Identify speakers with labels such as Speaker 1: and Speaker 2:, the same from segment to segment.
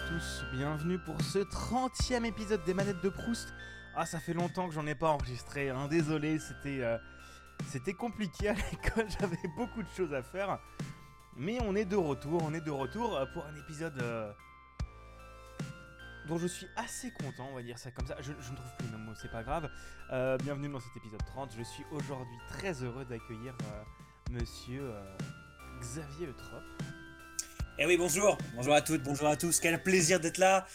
Speaker 1: à tous, bienvenue pour ce 30e épisode des manettes de Proust. Ah, ça fait longtemps que j'en ai pas enregistré, hein. désolé, c'était euh, c'était compliqué à l'école, j'avais beaucoup de choses à faire. Mais on est de retour, on est de retour pour un épisode euh, dont je suis assez content, on va dire ça comme ça. Je, ne trouve plus le mot, c'est pas grave. Euh, bienvenue dans cet épisode 30, je suis aujourd'hui très heureux d'accueillir monsieur Xavier Eutrope.
Speaker 2: Eh oui, bonjour, bonjour à toutes, bonjour à tous, quel plaisir d'être là.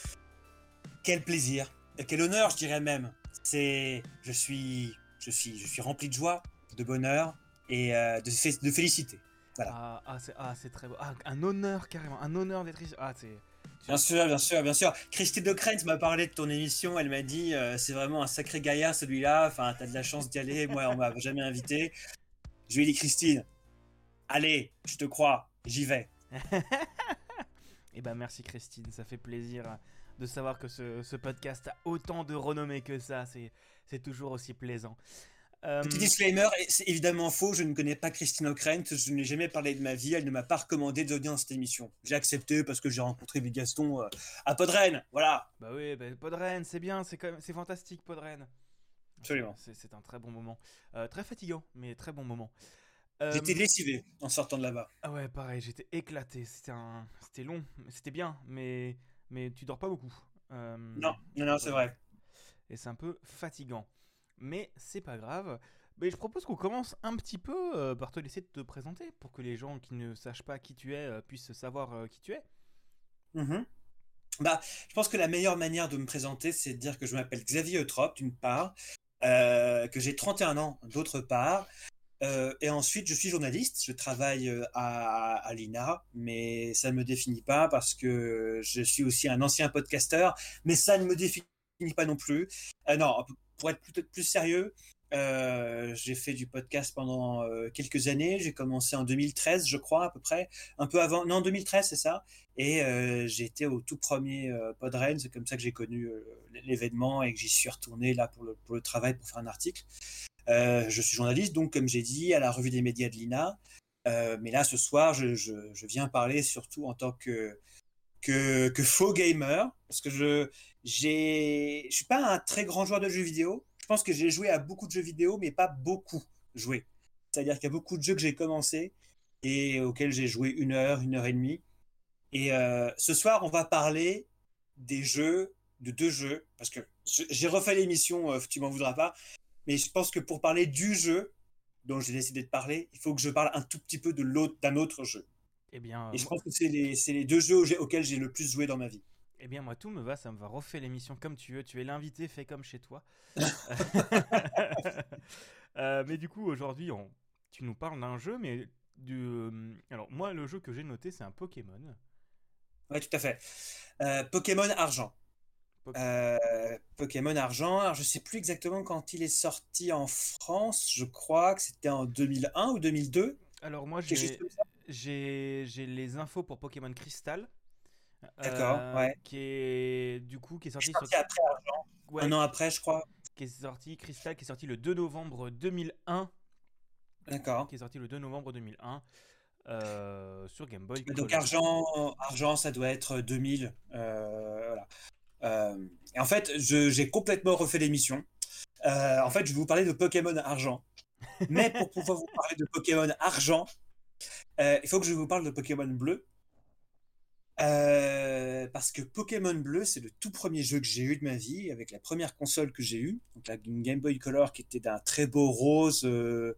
Speaker 2: Quel plaisir, quel honneur, je dirais même. C'est, je suis, je suis, je suis rempli de joie, de bonheur et euh, de, fé- de félicité. Voilà.
Speaker 1: Ah, ah, c'est ah, c'est très beau. Ah, un honneur carrément, un honneur d'être ici. Ah, c'est.
Speaker 2: Bien sûr, bien sûr, bien sûr. Christine de m'a parlé de ton émission. Elle m'a dit, euh, c'est vraiment un sacré gaillard celui-là. Enfin, t'as de la chance d'y aller. Moi, on m'a jamais invité. Je lui ai dit, Christine, allez, je te crois, j'y vais.
Speaker 1: Eh ben merci Christine, ça fait plaisir de savoir que ce, ce podcast a autant de renommée que ça. C'est toujours aussi plaisant. Euh,
Speaker 2: Petit disclaimer, c'est évidemment faux, je ne connais pas Christine O'Krent, je n'ai jamais parlé de ma vie, elle ne m'a pas recommandé de venir dans cette émission. J'ai accepté parce que j'ai rencontré Bigaston euh, à Podren, voilà.
Speaker 1: Bah oui, bah, Podren, c'est bien, c'est fantastique Podren.
Speaker 2: Absolument.
Speaker 1: C'est c'est un très bon moment, Euh, très fatigant, mais très bon moment. Euh,
Speaker 2: J'étais lessivé en sortant de là-bas.
Speaker 1: Ah ouais, pareil, j'étais éclaté. C'était un, c'était long, c'était bien, mais mais tu dors pas beaucoup. Euh,
Speaker 2: Non, non, non, c'est vrai.
Speaker 1: et c'est un peu fatigant. Mais c'est pas grave. Mais je propose qu'on commence un petit peu euh, par te laisser te présenter pour que les gens qui ne sachent pas qui tu es euh, puissent savoir euh, qui tu es.
Speaker 2: Mhm. Bah, je pense que la meilleure manière de me présenter, c'est de dire que je m'appelle Xavier Eutrope, d'une part, euh, que j'ai 31 ans, d'autre part, euh, et ensuite je suis journaliste, je travaille euh, à, l'INA, mais ça ne me définit pas parce que je suis aussi un ancien podcasteur, mais ça ne me définit pas non plus. Euh, non, pour être plus, plus sérieux, j'ai fait du podcast pendant quelques années, j'ai commencé en 2013, je crois, à peu près, un peu avant, non, 2013, c'est ça. Et euh, j'ai au tout premier Podren, c'est comme ça que j'ai connu l'événement et que j'y suis retourné là pour le travail, pour faire un article. Euh, je suis journaliste, donc comme j'ai dit, à la revue des médias de l'INA. Euh, mais là, ce soir, je, viens parler surtout en tant que, faux gamer, parce que je je suis pas un très grand joueur de jeux vidéo. Je pense que j'ai joué à beaucoup de jeux vidéo, mais pas beaucoup joué. C'est-à-dire qu'il y a beaucoup de jeux que j'ai commencé et auxquels j'ai joué une heure, une heure et demie. Et euh, ce soir, on va parler des jeux, de deux jeux, parce que j'ai refait l'émission, tu m'en voudras pas, mais je pense que pour parler du jeu dont j'ai décidé de parler, il faut que je parle un tout petit peu de l'autre, d'un autre jeu.
Speaker 1: Eh bien,
Speaker 2: Et je pense que c'est les, les deux jeux auxquels- auxquels j'ai le plus joué dans ma vie.
Speaker 1: eh bien, moi, tout me va, ça me va. Refais l'émission comme tu veux. Tu es l'invité, fais comme chez toi. Euh, mais du coup, aujourd'hui, on- tu nous parles d'un jeu, mais du. euh, Alors, moi, le jeu que j'ai noté, c'est un Pokémon.
Speaker 2: Ouais, tout à fait. Euh, Pokémon Argent. Euh, Pokémon Argent. Alors, je sais plus exactement quand il est sorti en France. Je crois que c'était en 2001 ou 2002.
Speaker 1: Alors, moi, j'ai les infos pour Pokémon Crystal.
Speaker 2: D'accord,
Speaker 1: euh,
Speaker 2: ouais.
Speaker 1: Qui est du coup qui est sorti sur-
Speaker 2: après Argent.
Speaker 1: ouais,
Speaker 2: Un an après, je crois.
Speaker 1: qui est sorti Crystal qui est sorti le 2 novembre 2001
Speaker 2: D'accord.
Speaker 1: qui est sorti le 2 novembre 2001 euh, sur Game Boy
Speaker 2: Donc
Speaker 1: Color.
Speaker 2: argent, argent, ça doit être 2000. euh, voilà. Euh, et en fait, j'ai complètement refait l'émission. Euh, en fait, je vais vous parler de Pokémon Argent. Mais pour pouvoir vous parler de Pokémon Argent, euh, il faut que je vous parle de Pokémon Bleu. Euh, parce que Pokémon Bleu, c'est le tout premier jeu que j'ai eu de ma vie, avec la première console que j'ai eue, donc la Game Boy Color qui était d'un très beau rose. euh,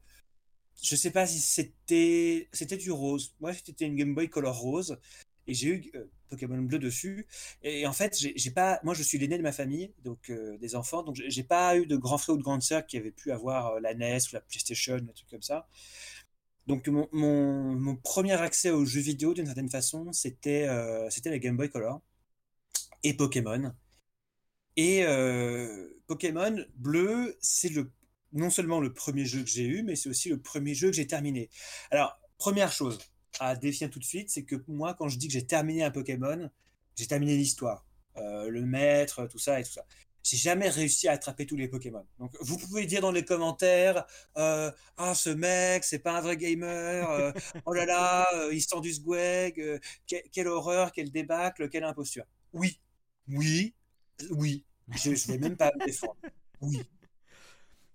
Speaker 2: je sais pas si c'était du rose. Moi, c'était une Game Boy Color rose et j'ai eu euh, Pokémon Bleu dessus. Et en fait, j'ai pas, moi, je suis l'aîné de ma famille, donc euh, des enfants, donc j'ai pas eu de grands frères ou de grandes sœurs qui avaient pu avoir euh, la NES ou la PlayStation, des trucs comme ça. Donc mon, mon, premier accès aux jeux vidéo, d'une certaine façon, c'était c'était la Game Boy Color et Pokémon. Et Pokémon Bleu, c'est le non seulement le premier jeu que j'ai eu, mais c'est aussi le premier jeu que j'ai terminé. Alors, première chose à définir tout de suite, c'est que moi, quand je dis que j'ai terminé un Pokémon, j'ai terminé l'histoire, euh, le maître, tout ça et tout ça. J'ai jamais réussi à attraper tous les Pokémon. Donc, vous pouvez dire dans les commentaires, euh, ah ce mec, c'est pas un vrai gamer, euh, oh là là, euh, il sent du swag, que- quelle horreur, quelle débâcle, quelle imposture. Oui, oui, oui. Je ne vais même pas me défendre. Oui.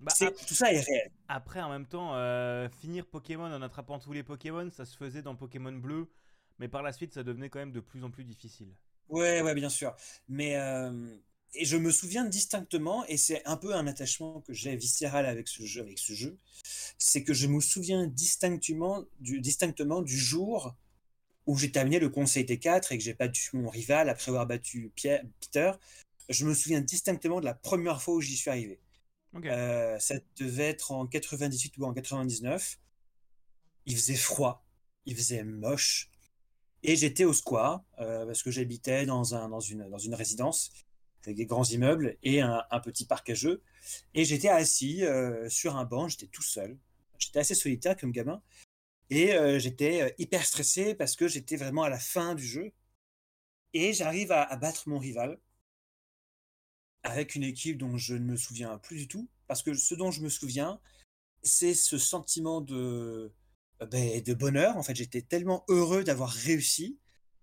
Speaker 1: Bah,
Speaker 2: Tout ça est réel.
Speaker 1: après, en même temps, euh, finir Pokémon en attrapant tous les Pokémon, ça se faisait dans Pokémon Bleu, mais par la suite, ça devenait quand même de plus en plus difficile.
Speaker 2: Ouais, ouais, bien sûr. Mais euh, et je me souviens distinctement, et c'est un peu un attachement que j'ai viscéral avec ce jeu, avec ce jeu, c'est que je me souviens distinctement du, distinctement du jour où j'ai terminé le Conseil T4 et que j'ai battu mon rival après avoir battu Pierre, Peter. Je me souviens distinctement de la première fois où j'y suis arrivé. Euh, ça devait être en 98 ou en 99. Il faisait froid, il faisait moche. Et j'étais au square, euh, parce que j'habitais dans, un, dans, une, résidence avec des grands immeubles et un, petit parc à jeux. Et j'étais assis euh, sur un banc, j'étais tout seul. J'étais assez solitaire comme gamin. Et j'étais hyper stressé parce que j'étais vraiment à la fin du jeu. Et j'arrive à battre mon rival avec une équipe dont je ne me souviens plus du tout. Parce que ce dont je me souviens, c'est ce sentiment de, euh, ben, de bonheur. En fait, j'étais tellement heureux d'avoir réussi,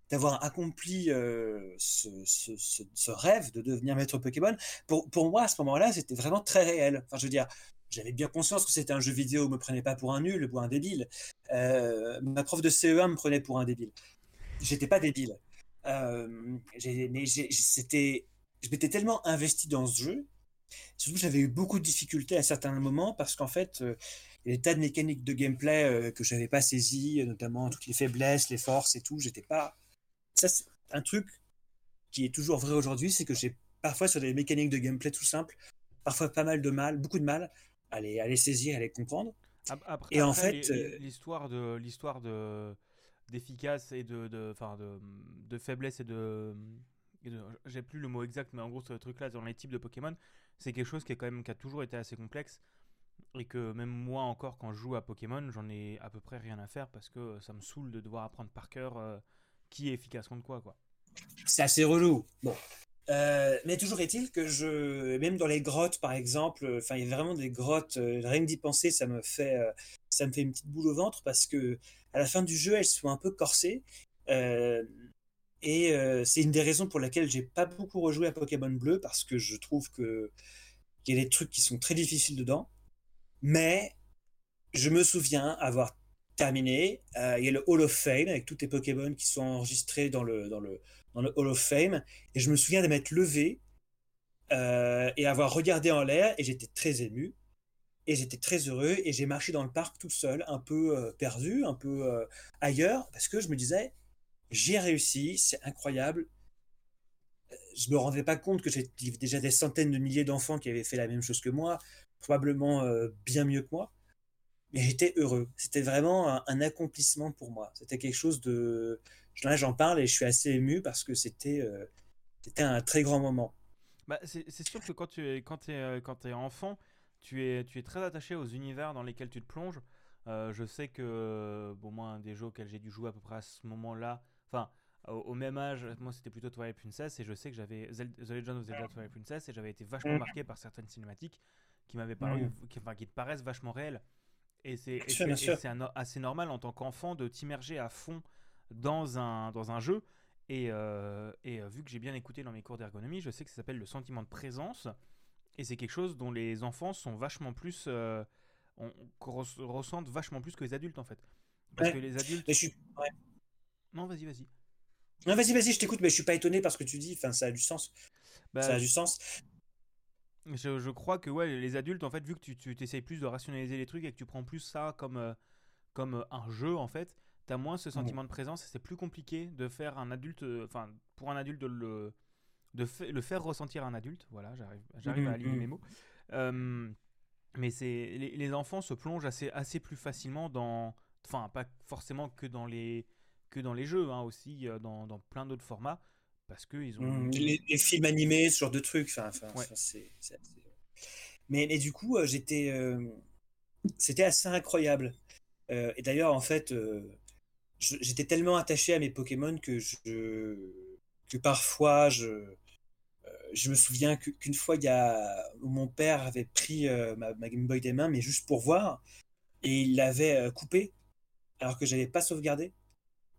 Speaker 2: d'avoir accompli euh, ce, rêve de devenir maître Pokémon. Pour, pour moi, à ce moment-là, c'était vraiment très réel. Enfin, je veux dire, j'avais bien conscience que c'était un jeu vidéo, me prenait pas pour un nul, pour un débile. Euh, ma prof de CE1 me prenait pour un débile. J'étais pas débile. Mais c'était, je m'étais tellement investi dans ce jeu Surtout j'avais eu beaucoup de difficultés à certains moments parce qu'en fait, euh, il y a des tas de mécaniques de gameplay euh, que j'avais pas saisies, euh, notamment toutes les faiblesses, les forces et tout. J'étais pas. Ça, c'est un truc qui est toujours vrai aujourd'hui, c'est que j'ai parfois sur des mécaniques de gameplay tout simples, parfois pas mal de mal, beaucoup de mal à les, à les saisir, à les comprendre.
Speaker 1: Ap- Après,
Speaker 2: Et en fait, euh,
Speaker 1: l'histoire de l'histoire de d'efficace et de de, de de faiblesse et de- j'ai plus le mot exact, mais en gros ce truc-là dans les types de Pokémon, c'est quelque chose qui est quand même qui a toujours été assez complexe et que même moi encore quand je joue à Pokémon, j'en ai à peu près rien à faire parce que ça me saoule de devoir apprendre par cœur euh, qui est efficace contre quoi quoi.
Speaker 2: C'est assez relou. Bon. Euh, mais toujours est-il que je, même dans les grottes par exemple, euh, enfin il y a vraiment des grottes, euh, rien que d'y penser, ça me fait, euh, ça me fait une petite boule au ventre parce que à la fin du jeu, elles sont un peu corsées. Et euh, c'est une des raisons pour laquelle j'ai pas beaucoup rejoué à Pokémon Bleu parce que je trouve qu'il y a des trucs qui sont très difficiles dedans. Mais je me souviens avoir terminé. euh, il y a le Hall of Fame avec tous les Pokémon qui sont enregistrés dans le, Hall of Fame. Et je me souviens de m'être levé euh, et avoir regardé en l'air et j'étais très ému. Et j'étais très heureux et j'ai marché dans le parc tout seul, un peu perdu, un peu ailleurs, parce que je me disais, j'ai réussi, c'est incroyable. Je me rendais pas compte que j'ai déjà des centaines de milliers d'enfants qui avaient fait la même chose que moi, probablement euh, bien mieux que moi. Mais j'étais heureux. C'était vraiment un, accomplissement pour moi. C'était quelque chose de. Là, j'en parle et je suis assez ému parce que c'était euh, un très grand moment.
Speaker 1: Bah, c'est sûr que quand tu es, quand t'es, euh, quand t'es enfant, tu es, tu es très attaché aux univers dans lesquels tu te plonges. Je sais que, bon, moi, un des jeux auxquels j'ai dû jouer à peu près à ce moment-là, enfin, au, au même âge, moi c'était plutôt Twilight Princess, et je sais que j'avais The Legend of Zelda Twilight Princess, et j'avais été vachement
Speaker 2: Mm.
Speaker 1: marqué par certaines cinématiques qui m'avaient paru,
Speaker 2: Mm.
Speaker 1: qui, enfin, qui te paraissent vachement réelles. Et c'est assez normal en tant qu'enfant de t'immerger à fond dans un, dans un jeu. Et, euh, et euh, vu que j'ai bien écouté dans mes cours d'ergonomie, je sais que ça s'appelle le sentiment de présence. Et c'est quelque chose dont les enfants sont vachement plus. euh, on, ressentent vachement plus que les adultes en fait. Parce
Speaker 2: Ouais.
Speaker 1: que les adultes.
Speaker 2: Mais je suis. ouais.
Speaker 1: Non, vas-y, vas-y.
Speaker 2: Non, vas-y, vas-y, je t'écoute, mais je suis pas étonné par ce que tu dis. Enfin, ça a du sens.
Speaker 1: Bah,
Speaker 2: Ça a du sens.
Speaker 1: je, je crois que ouais, les adultes, en fait, vu que tu, tu t'essayes plus de rationaliser les trucs et que tu prends plus ça comme, euh, comme euh, un jeu, en fait, t'as moins ce sentiment de présence et c'est plus compliqué de faire un adulte. euh, Enfin, pour un adulte de le. De fa- le faire ressentir à un adulte, voilà, j'arrive, j'arrive à
Speaker 2: Mhm,
Speaker 1: aligner
Speaker 2: mhm.
Speaker 1: mes mots. Euh, mais c'est les, les enfants se plongent assez, assez plus facilement dans, enfin pas forcément que dans les que dans les jeux, hein, aussi euh, dans, dans plein d'autres formats, parce que ils ont.
Speaker 2: Mm, les, les films animés, ce genre de trucs. Enfin, enfin,
Speaker 1: Ouais.
Speaker 2: enfin, c'est, Mais, mais du coup, euh, j'étais, euh, c'était assez incroyable. Euh, et d'ailleurs, en fait, euh, j'étais tellement attaché à mes Pokémon que je, que parfois, je, euh, je me souviens qu'une fois, il y a, mon père avait pris euh, ma, ma Game Boy des mains, mais juste pour voir, et il l'avait euh, coupé alors que j'avais pas sauvegardé.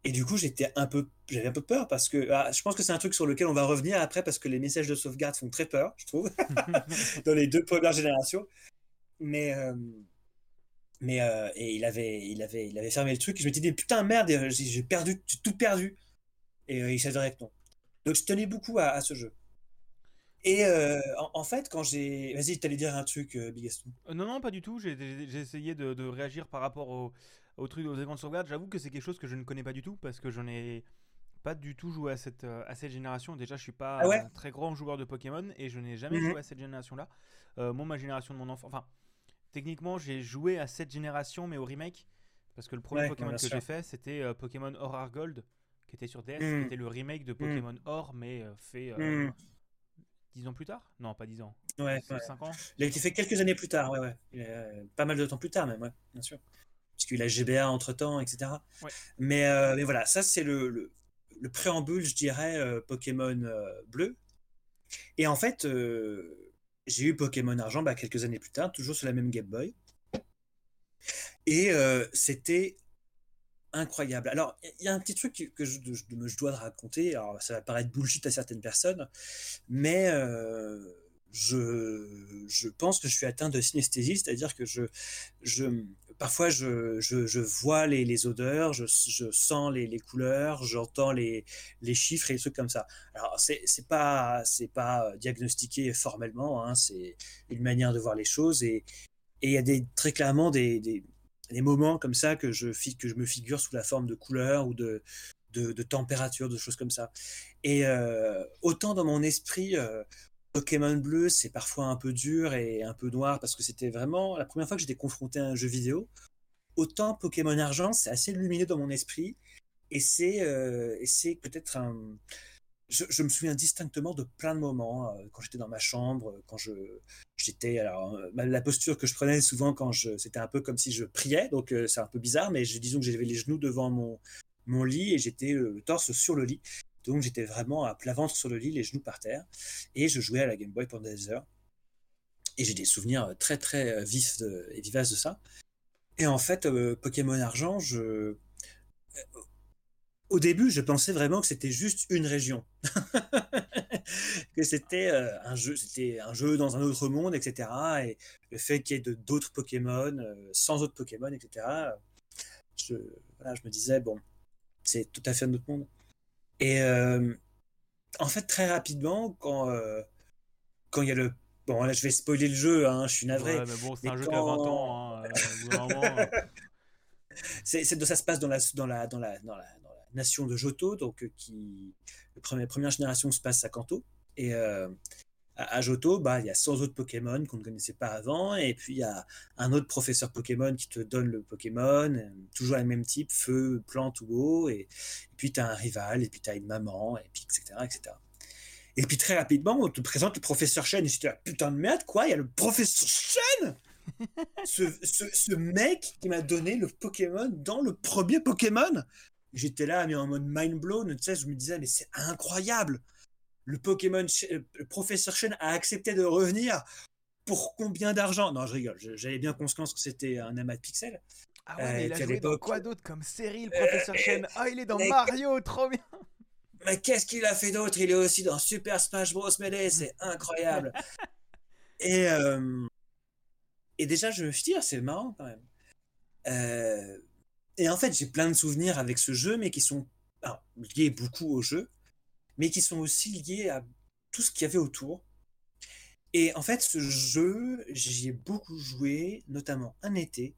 Speaker 2: Et du coup, j'étais un peu, j'avais un peu peur parce que ah, je pense que c'est un truc sur lequel on va revenir après parce que les messages de sauvegarde font très peur, je trouve, dans les deux premières générations. Mais euh, mais euh, et il avait il avait il avait fermé le truc. Et je me disais putain merde, j'ai perdu, j'ai tout perdu. Et euh, il s'avérait que non. Donc je tenais beaucoup à, à ce jeu. Et en, fait, quand j'ai. Vas-y, t'allais dire un truc, Bigaston.
Speaker 1: non, non, pas du tout. J'ai essayé de, de, réagir par rapport au, au truc aux événements de sauvegarde, j'avoue que c'est quelque chose que je ne connais pas du tout parce que j'en ai pas du tout joué à cette, euh, à cette génération. Déjà, je suis pas
Speaker 2: ah
Speaker 1: un très grand joueur de Pokémon et je n'ai jamais mhm. joué à cette génération-là. Euh, moi, ma génération de mon enfant, enfin, techniquement, j'ai joué à cette génération, mais au remake parce que le premier Pokémon que j'ai fait, c'était euh, Pokémon Or Gold qui était sur DS, qui mhm. était le remake de Pokémon mhm. Or, mais fait 10 ans plus tard? Non, pas 10 ans.
Speaker 2: Ouais, 5 ans. Il a été fait quelques années plus tard, ouais, ouais. pas mal de temps plus tard, même, ouais, bien sûr parce qu'il a GBA entre temps, etc. Mais, euh, mais, voilà, ça c'est le, le, préambule, je dirais, euh, Pokémon euh, bleu. Et en fait, j'ai eu Pokémon argent bah, quelques années plus tard, toujours sur la même Game Boy. Et c'était incroyable. Alors, il y a un petit truc que je, je, dois raconter. Alors, ça va paraître bullshit à certaines personnes, mais je, pense que je suis atteint de synesthésie, c'est-à-dire que je, je, parfois je, je, vois les, les odeurs, je, je, sens les, les couleurs, j'entends les, les chiffres et des trucs comme ça. Alors c'est c'est pas pas diagnostiqué formellement, hein, c'est une manière de voir les choses et il y a des très clairement des, des, des, moments comme ça que je que je me figure sous la forme de couleurs ou de de, de température, de choses comme ça. Et euh, autant dans mon esprit, euh, Pokémon bleu, c'est parfois un peu dur et un peu noir parce que c'était vraiment la première fois que j'étais confronté à un jeu vidéo. Autant Pokémon argent, c'est assez lumineux dans mon esprit et c'est euh, peut-être un. Je, me souviens distinctement de plein de moments euh, quand j'étais dans ma chambre, quand je j'étais alors euh, la posture que je prenais souvent quand je c'était un peu comme si je priais donc c'est un peu bizarre mais je, disons que j'avais les genoux devant mon mon lit et j'étais le torse sur le lit donc j'étais vraiment à plat ventre sur le lit, les genoux par terre, et je jouais à la Game Boy pendant des heures. Et j'ai des souvenirs très très euh, vifs et vivaces de ça. Et en fait, euh, Pokémon Argent. Euh, au début, je pensais vraiment que c'était juste une région, que c'était un jeu, c'était un jeu dans un autre monde, etc. Et le fait qu'il y ait d'autres Pokémon, sans autres Pokémon, etc. Je, je me disais bon, c'est tout à fait un autre monde. Et euh, en fait, très rapidement, quand euh, quand il y a le bon là, je vais spoiler le jeu, hein, je suis navré.
Speaker 1: Ouais, mais bon, c'est un jeu qui a 20 ans. Hein, euh,
Speaker 2: c'est ça se passe dans la dans la dans la dans la, nation de Johto, donc qui la première, première génération se passe à Kanto et à Johto, bah, il y a 100 autres Pokémon qu'on ne connaissait pas avant, et puis il y a un autre professeur Pokémon qui te donne le Pokémon, euh, toujours le même type, feu, plante ou eau, et, puis tu as un rival, et puis tu as une maman, et puis etc., etc. Et puis très rapidement, on te présente le professeur Shen, et j'étais là, putain de merde, quoi, il y a le professeur Shen ce, ce, mec qui m'a donné le Pokémon dans le premier Pokémon J'étais là, mais en mode mind blown, tu sais, je me disais, mais c'est incroyable le Pokémon, euh, le professeur Chen a accepté de revenir pour combien d'argent? Non, je rigole. J'avais bien conscience que c'était un amas de pixels.
Speaker 1: Ah ouais, mais il a joué dans quoi d'autre comme série, le professeur Chen? Ah, il est dans Mario, trop bien
Speaker 2: Mais qu'est-ce qu'il a fait d'autre? Il est aussi dans Super Smash Bros. Melee, c'est incroyable. et, euh, et déjà, je me suis dit, ah, c'est marrant quand même. Euh, et en fait, j'ai plein de souvenirs avec ce jeu, mais qui sont liés beaucoup au jeu mais qui sont aussi liés à tout ce qu'il y avait autour. Et en fait, ce jeu, j'y ai beaucoup joué, notamment un été.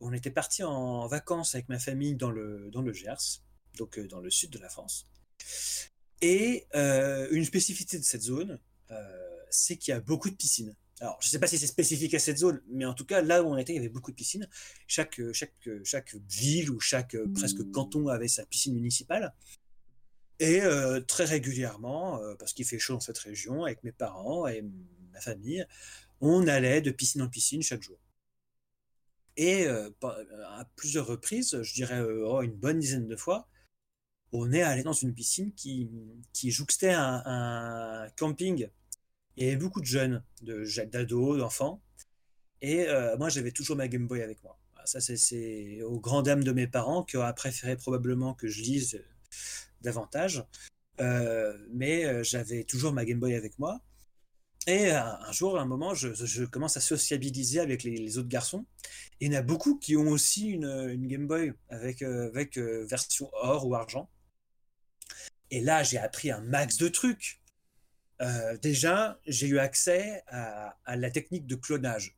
Speaker 2: On était parti en vacances avec ma famille dans le, dans le Gers, donc euh, dans le sud de la France. Et euh, une spécificité de cette zone, euh, c'est qu'il y a beaucoup de piscines. Alors, je ne sais pas si c'est spécifique à cette zone, mais en tout cas, là où on était, il y avait beaucoup de piscines. Chaque, chaque, chaque ville ou chaque presque canton avait sa piscine municipale. Et euh, très régulièrement, euh, parce qu'il fait chaud dans cette région, avec mes parents et ma famille, on allait de piscine en piscine chaque jour. Et euh, à plusieurs reprises, je dirais oh, une bonne dizaine de fois, on est allé dans une piscine qui, qui jouxtait un, camping. Il y avait beaucoup de jeunes, d'ados, d'enfants. Et moi, j'avais toujours ma Game Boy avec moi. Ça, c'est aux grandes dames de mes parents qui auraient préféré probablement que je lise davantage. mais j'avais toujours ma Game Boy avec moi. Et un, jour, à un moment, je, commence à sociabiliser avec les, autres garçons. Et il y en a beaucoup qui ont aussi une, Game Boy avec, avec version or ou argent. Et là, j'ai appris un max de trucs. Euh, déjà, j'ai eu accès à, la technique de clonage.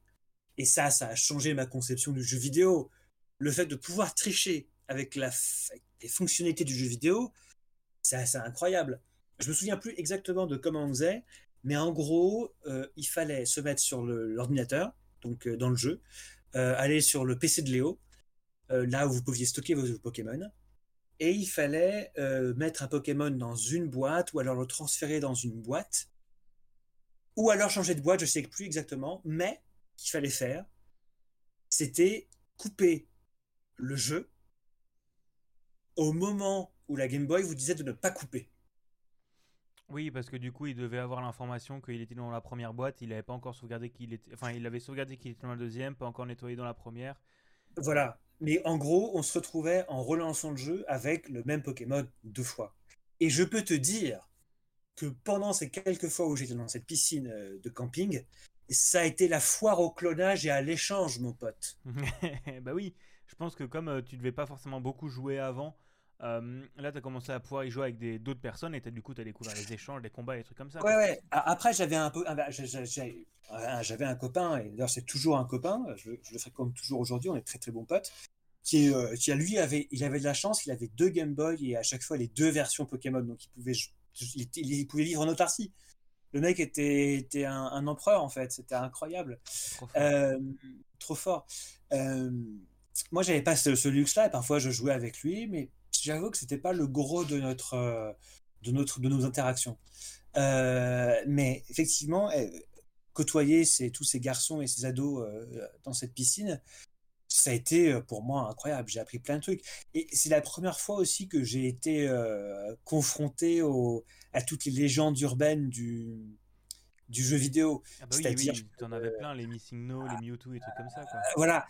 Speaker 2: Et ça, ça a changé ma conception du jeu vidéo. Le fait de pouvoir tricher avec la, les fonctionnalités du jeu vidéo, c'est incroyable. Je me souviens plus exactement de comment on faisait, mais en gros, euh, il fallait se mettre sur l'ordinateur, donc euh, dans le jeu, aller sur le PC de Léo, là où vous pouviez stocker vos Pokémon, et il fallait euh, mettre un Pokémon dans une boîte ou alors le transférer dans une boîte ou alors changer de boîte, je sais plus exactement, mais qu'il fallait faire, c'était couper le jeu au moment où la Game Boy vous disait de ne pas couper.
Speaker 1: Oui, parce que du coup, il devait avoir l'information qu'il était dans la première boîte, il n'avait pas encore sauvegardé qu'il était, enfin, il avait sauvegardé qu'il était dans la deuxième, pas encore nettoyé dans la première.
Speaker 2: Voilà, mais en gros, on se retrouvait en relançant le jeu avec le même Pokémon deux fois. Et je peux te dire que pendant ces quelques fois où j'étais dans cette piscine euh, de camping, ça a été la foire au clonage et à l'échange, mon pote.
Speaker 1: bah oui, je pense que comme euh, tu devais pas forcément beaucoup jouer avant, euh, là, tu as commencé à pouvoir y jouer avec d'autres personnes et as, du coup, tu as découvert les échanges, les combats, les trucs comme ça.
Speaker 2: Ouais, ouais. Après, j'avais un peu, ah bah, j'avais un copain, et d'ailleurs, c'est toujours un copain, je, je le fréquente toujours aujourd'hui, on est très très bons potes qui, euh, qui lui avait, il avait de la chance, il avait deux Game Boy et à chaque fois les deux versions Pokémon, donc il pouvait, il, pouvait vivre en autarcie. Le mec était, était un, empereur en fait, c'était incroyable, trop fort. Euh, euh, moi, j'avais pas ce, luxe-là et parfois je jouais avec lui, mais j'avoue que c'était pas le gros de notre, de notre, de nos interactions. mais effectivement, côtoyer ces, tous ces garçons et ces ados dans cette piscine, ça a été pour moi incroyable. J'ai appris plein de trucs. Et c'est la première fois aussi que j'ai été confronté au, à toutes les légendes urbaines du, du jeu vidéo.
Speaker 1: Ah bah C'est-à-dire. Oui, tu en avais plein, les Missing No, les Mewtwo et trucs comme ça. Quoi.
Speaker 2: Voilà.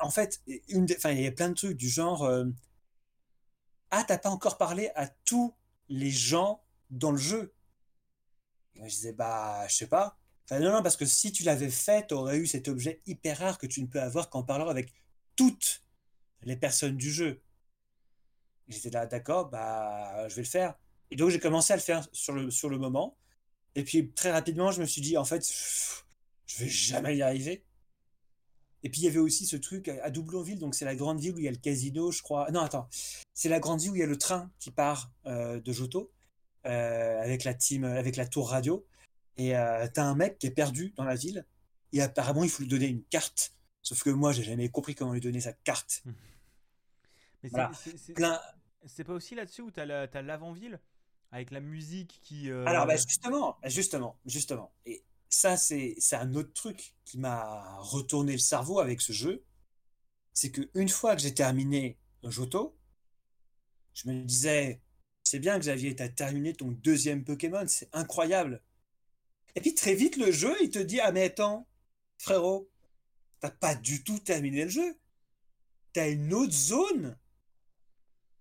Speaker 2: En fait, une il y a plein de trucs du genre. Ah, t'as pas encore parlé à tous les gens dans le jeu. Je disais, bah, je sais pas. Non, non, parce que si tu l'avais fait, tu aurais eu cet objet hyper rare que tu ne peux avoir qu'en parlant avec toutes les personnes du jeu. J'étais là, d'accord, bah, je vais le faire. Et donc, j'ai commencé à le faire sur le, sur le moment. Et puis, très rapidement, je me suis dit, en fait, je vais jamais y arriver. Et puis, il y avait aussi ce truc à Doublonville, donc c'est la grande ville où il y a le casino, je crois. Non, attends, c'est la grande ville où il y a le train qui part euh, de Joto, euh, avec la team, avec la tour radio. Et euh, t'as un mec qui est perdu dans la ville, et apparemment, il faut lui donner une carte Sauf que moi, j'ai jamais compris comment lui donner sa carte.
Speaker 1: Mais c'est pas aussi là-dessus où t'as l'avant-ville avec la musique qui. Euh,
Speaker 2: Alors, bah, justement, justement, justement. Et ça, c'est un autre truc qui m'a retourné le cerveau avec ce jeu. C'est que une fois que j'ai terminé Joto, je me disais, c'est bien, Xavier, t'as terminé ton deuxième Pokémon, c'est incroyable. Et puis très vite, le jeu, il te dit, ah mais attends, frérot, t'as pas du tout terminé le jeu. T'as une autre zone.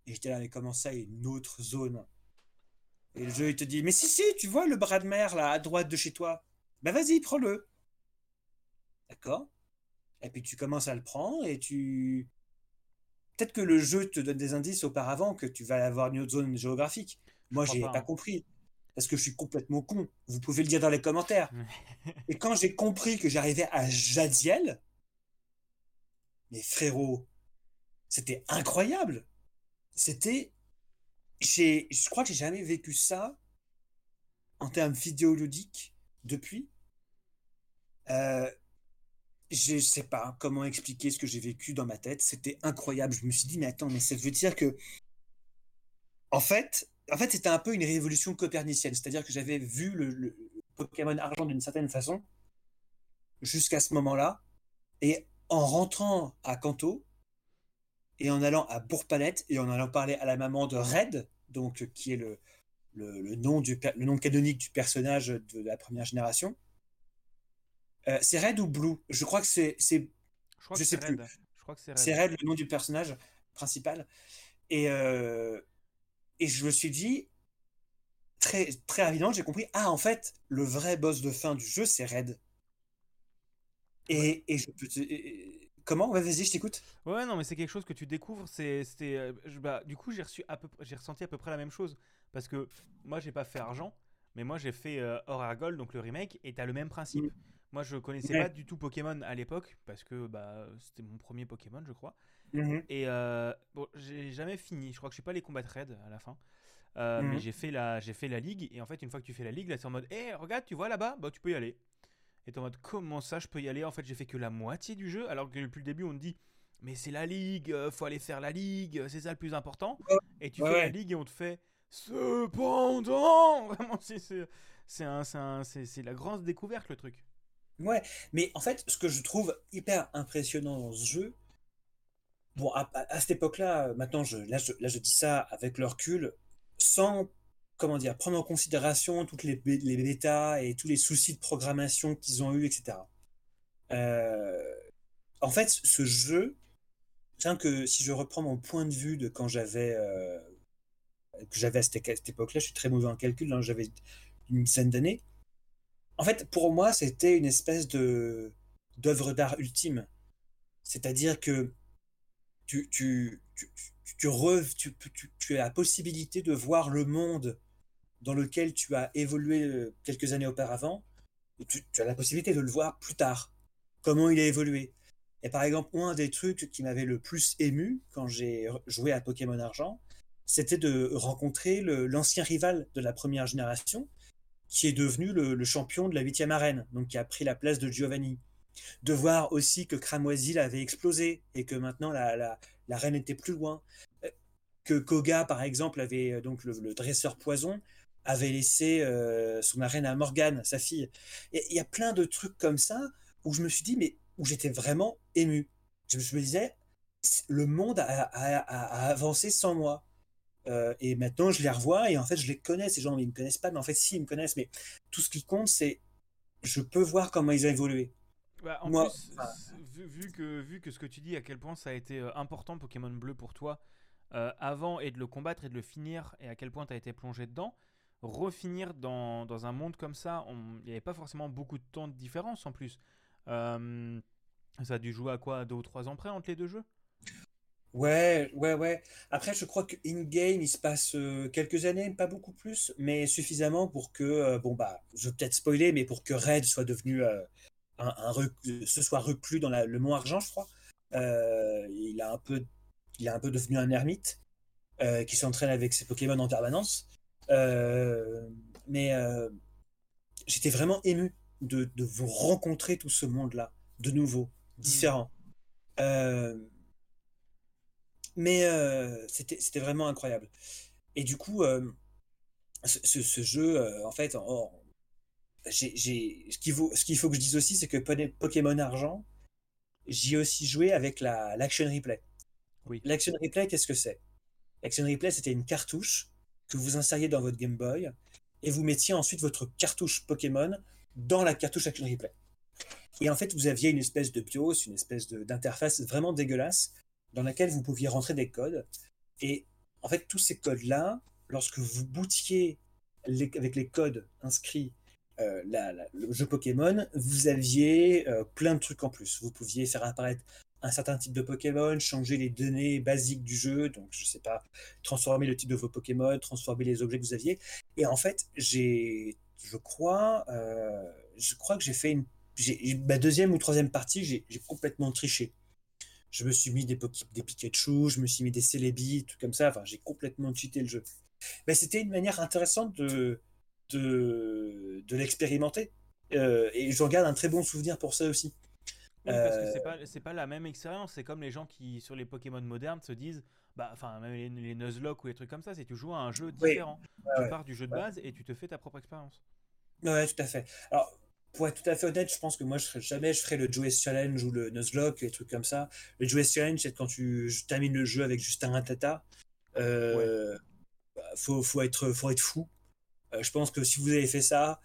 Speaker 2: Et j'étais là, mais comment ça, une autre zone? Et le jeu, il te dit, mais si, si, tu vois le bras de mer là, à droite de chez toi. Ben vas-y, prends-le. D'accord Et puis tu commences à le prendre et tu. Peut-être que le jeu te donne des indices auparavant que tu vas avoir une autre zone géographique. Moi, j'ai pas, pas compris parce que je suis complètement con. Vous pouvez le dire dans les commentaires. et quand j'ai compris que j'arrivais à Jadiel, mais frérot, c'était incroyable. C'était. Je crois que j'ai jamais vécu ça en termes vidéoludiques depuis. Euh, je sais pas comment expliquer ce que j'ai vécu dans ma tête. C'était incroyable. Je me suis dit, mais attends, mais ça veut dire que. En fait, en fait c'était un peu une révolution copernicienne. C'est-à-dire que j'avais vu le Pokémon argent d'une certaine façon jusqu'à ce moment-là. Et en rentrant à Kanto et en allant à Bourg-Palette et en allant parler à la maman de Red, donc qui est le, nom, du, le nom canonique du personnage de la première génération. Euh, c'est Red ou Blue? Je crois que c'est. Je,
Speaker 1: je sais plus. crois que c'est Red.
Speaker 2: C'est Red, le nom du personnage principal. Et, euh, et je me suis dit, très, très rapidement, j'ai compris, ah, en fait, le vrai boss de fin du jeu, c'est Red. Et, et je peux te- Comment? Ouais, Vas-y, je t'écoute.
Speaker 1: Ouais, non, mais c'est quelque chose que tu découvres. C'est, c'était, euh, bah, du coup, j'ai reçu à peu, j'ai ressenti à peu près la même chose parce que moi, j'ai pas fait argent, mais moi, j'ai fait euh, Or et Gold, donc le remake, et t'as le même principe.
Speaker 2: Mm.
Speaker 1: Moi, je connaissais
Speaker 2: Ouais.
Speaker 1: pas du tout Pokémon à l'époque parce que bah, c'était mon premier Pokémon, je crois.
Speaker 2: Mhm.
Speaker 1: Et euh, bon, j'ai jamais fini. Je crois que je suis pas allé combattre Red à la fin. Euh,
Speaker 2: Mhm.
Speaker 1: Mais j'ai fait, la, j'ai fait la ligue. Et en fait, une fois que tu fais la ligue, là, c'est en mode Hé, regarde, tu vois là-bas Bah, tu peux y aller. Et t'es en mode Comment ça, je peux y aller? En fait, j'ai fait que la moitié du jeu. Alors que depuis le début, on te dit Mais c'est la ligue, euh, faut aller faire la ligue, euh, c'est ça le plus important. Et tu
Speaker 2: Ouais,
Speaker 1: fais la ligue et on te fait Cependant Vraiment, c'est, c'est, c'est, un- c'est un- c'est- c'est la grande découverte, le truc.
Speaker 2: Ouais, mais en fait, ce que je trouve hyper impressionnant dans ce jeu, bon, à, cette époque-là, maintenant, je, là, je, là, je dis ça avec le recul, sans, comment dire, prendre en considération toutes les, les bêtas et tous les soucis de programmation qu'ils ont eu, etc. Euh, en fait, ce jeu, rien que si je reprends mon point de vue de quand j'avais euh, que j'avais à cette, cette époque-là, je suis très mauvais en calcul, hein, j'avais une dizaine d'années. En fait, pour moi, c'était une espèce de d'œuvre d'art ultime. C'est-à-dire que tu, tu, tu, tu, tu, as la possibilité de voir le monde dans lequel tu as évolué euh, quelques années auparavant, tu, tu as la possibilité de le voir plus tard, comment il a évolué. Et par exemple, un des trucs qui m'avait le plus ému quand j'ai joué à Pokémon Argent, c'était de rencontrer l'ancien rival de la première génération, qui est devenu le, champion de la huitième arène, donc qui a pris la place de Giovanni. De voir aussi que Cramoisil avait explosé et que maintenant la, la, la reine était plus loin. Euh, Que Koga, par exemple, avait euh, donc le, le dresseur poison, avait laissé euh, son arène à Morgane, sa fille. Il y a plein de trucs comme ça où je me suis dit, mais où j'étais vraiment ému. Je, me disais, le monde a- a- a avancé sans moi. Euh, et maintenant, je les revois et en fait, je les connais, ces gens, mais ils me connaissent pas. Mais en fait, si, ils me connaissent. Mais tout ce qui compte, c'est je peux voir comment ils ont évolué.
Speaker 1: Bah, en
Speaker 2: Moi,
Speaker 1: plus, vu, vu que, vu que ce que tu dis, à quel point ça a été euh, important Pokémon Bleu pour toi, euh, avant et de le combattre et de le finir, et à quel point tu as été plongé dedans, refinir dans, dans un monde comme ça, il n'y avait pas forcément beaucoup de temps de différence en plus. Euh, ça a dû jouer à quoi Deux ou trois ans près entre les deux jeux?
Speaker 2: Ouais, ouais, ouais. Après, je crois que in-game, il se passe euh, quelques années, pas beaucoup plus, mais suffisamment pour que, euh, bon, bah, je vais peut-être spoiler, mais pour que Red soit devenu euh, un, se soit reclus dans la- le Mont Argent, je crois. Il a un peu, il est un peu devenu un ermite qui s'entraîne avec ses Pokémon en permanence. Mais j'étais vraiment ému de, de vous rencontrer tout ce monde-là, de nouveau, différent. Euh, mais euh, c'était c'était vraiment incroyable. Et du coup, euh, ce, ce- ce jeu, euh, en fait, j'ai- ce qu'il faut, ce qu'il faut que je dise aussi, c'est que Pokémon Argent, j'y ai aussi joué avec la, l'Action Replay.
Speaker 1: Oui.
Speaker 2: L'Action Replay, qu'est-ce que c'est? L'Action Replay, c'était une cartouche que vous insériez dans votre Game Boy et vous mettiez ensuite votre cartouche Pokémon dans la cartouche Action Replay. Et en fait, vous aviez une espèce de BIOS, une espèce de- d'interface vraiment dégueulasse dans laquelle vous pouviez rentrer des codes. Et en fait, tous ces codes-là, lorsque vous bootiez avec les codes inscrits euh, le jeu Pokémon, vous aviez euh, plein de trucs en plus. Vous pouviez faire apparaître un certain type de Pokémon, changer les données basiques du jeu, donc je sais pas, transformer le type de vos Pokémon, transformer les objets que vous aviez. Et en fait, j'ai, je crois, euh, je crois que j'ai fait une, ma deuxième ou troisième partie, j'ai complètement triché. Je me suis mis des, des Pikachu, je me suis mis des Celebi, tout comme ça. Enfin, j'ai complètement cheaté le jeu. Mais c'était une manière intéressante de, de, de l'expérimenter. Euh, et j'en garde un très bon souvenir pour ça aussi.
Speaker 1: Oui, parce que
Speaker 2: Euh,
Speaker 1: c'est pas, pas la même expérience. C'est comme les gens qui, sur les Pokémon modernes, se disent, bah, enfin, même les, les Nuzlocke ou les trucs comme ça, c'est tu joues à un jeu
Speaker 2: Oui.
Speaker 1: différent.
Speaker 2: Ouais,
Speaker 1: tu
Speaker 2: ouais.
Speaker 1: pars du jeu de
Speaker 2: Ouais.
Speaker 1: base et tu te fais ta propre expérience.
Speaker 2: Ouais, tout à fait. Alors, pour être tout à fait honnête, je pense que moi, je jamais, je ferai le Joyous Challenge ou le Nuzlocke, les trucs comme ça. Le Joyous Challenge, c'est quand tu termines le jeu avec juste un ratata. Euh, bah, faut, faut être, faut être fou. Euh, je pense que si vous avez fait ça,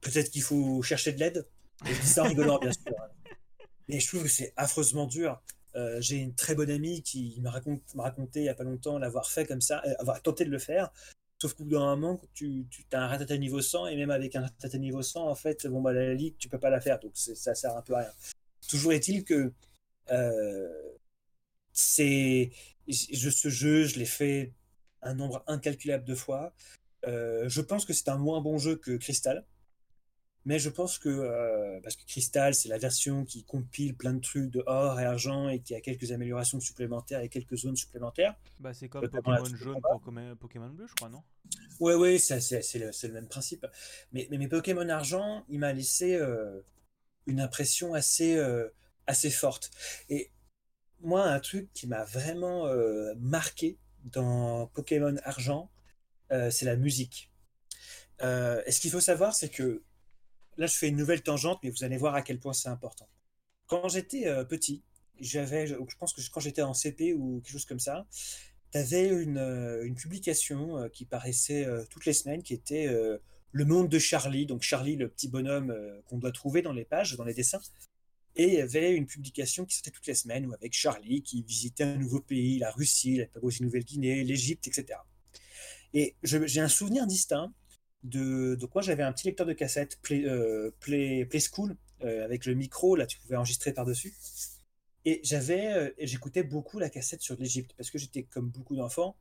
Speaker 2: peut-être qu'il faut chercher de l'aide. Et je dis ça en rigolant, bien sûr. Mais je trouve que c'est affreusement dur. Euh, j'ai une très bonne amie qui m'a raconté, raconté il n'y a pas longtemps l'avoir fait comme ça, avoir tenté de le faire. Sauf qu'au bout d'un moment, tu, tu as un ratata niveau 100, et même avec un ratata niveau 100, en fait, bon, bah, la ligue, tu peux pas la faire, donc ça sert un peu à rien. Toujours est-il que euh, c'est je, ce jeu, je l'ai fait un nombre incalculable de fois. Euh, je pense que c'est un moins bon jeu que Crystal. Mais je pense que, euh, parce que Crystal, c'est la version qui compile plein de trucs de or et argent et qui a quelques améliorations supplémentaires et quelques zones supplémentaires.
Speaker 1: Bah, c'est comme Pokémon jaune pour Pokémon bleu, je crois, non?
Speaker 2: Ouais, ouais, c'est le, le, même principe. Mais, Pokémon argent, il m'a laissé euh, une impression assez, assez forte. Et moi, un truc qui m'a vraiment marqué dans Pokémon argent, c'est la musique. et ce qu'il faut savoir, c'est que là, je fais une nouvelle tangente, mais vous allez voir à quel point c'est important. Quand j'étais euh, petit, j'avais, je pense que quand j'étais en CP ou quelque chose comme ça, tu avais une, euh, une, publication euh, qui paraissait toutes les semaines, qui était Le monde de Charlie. Donc Charlie, le petit bonhomme qu'on doit trouver dans les pages, dans les dessins. Et il y avait une publication qui sortait toutes les semaines où avec Charlie qui visitait un nouveau pays, la Russie, la Papouasie-Nouvelle-Guinée, l'Égypte, etc. Et j'ai un souvenir distinct de, de quoi j'avais un petit lecteur de cassette Play, euh, School euh, avec le micro, là tu pouvais enregistrer par-dessus. Et j'avais, euh, j'écoutais beaucoup la cassette sur l'Égypte parce que j'étais comme beaucoup d'enfants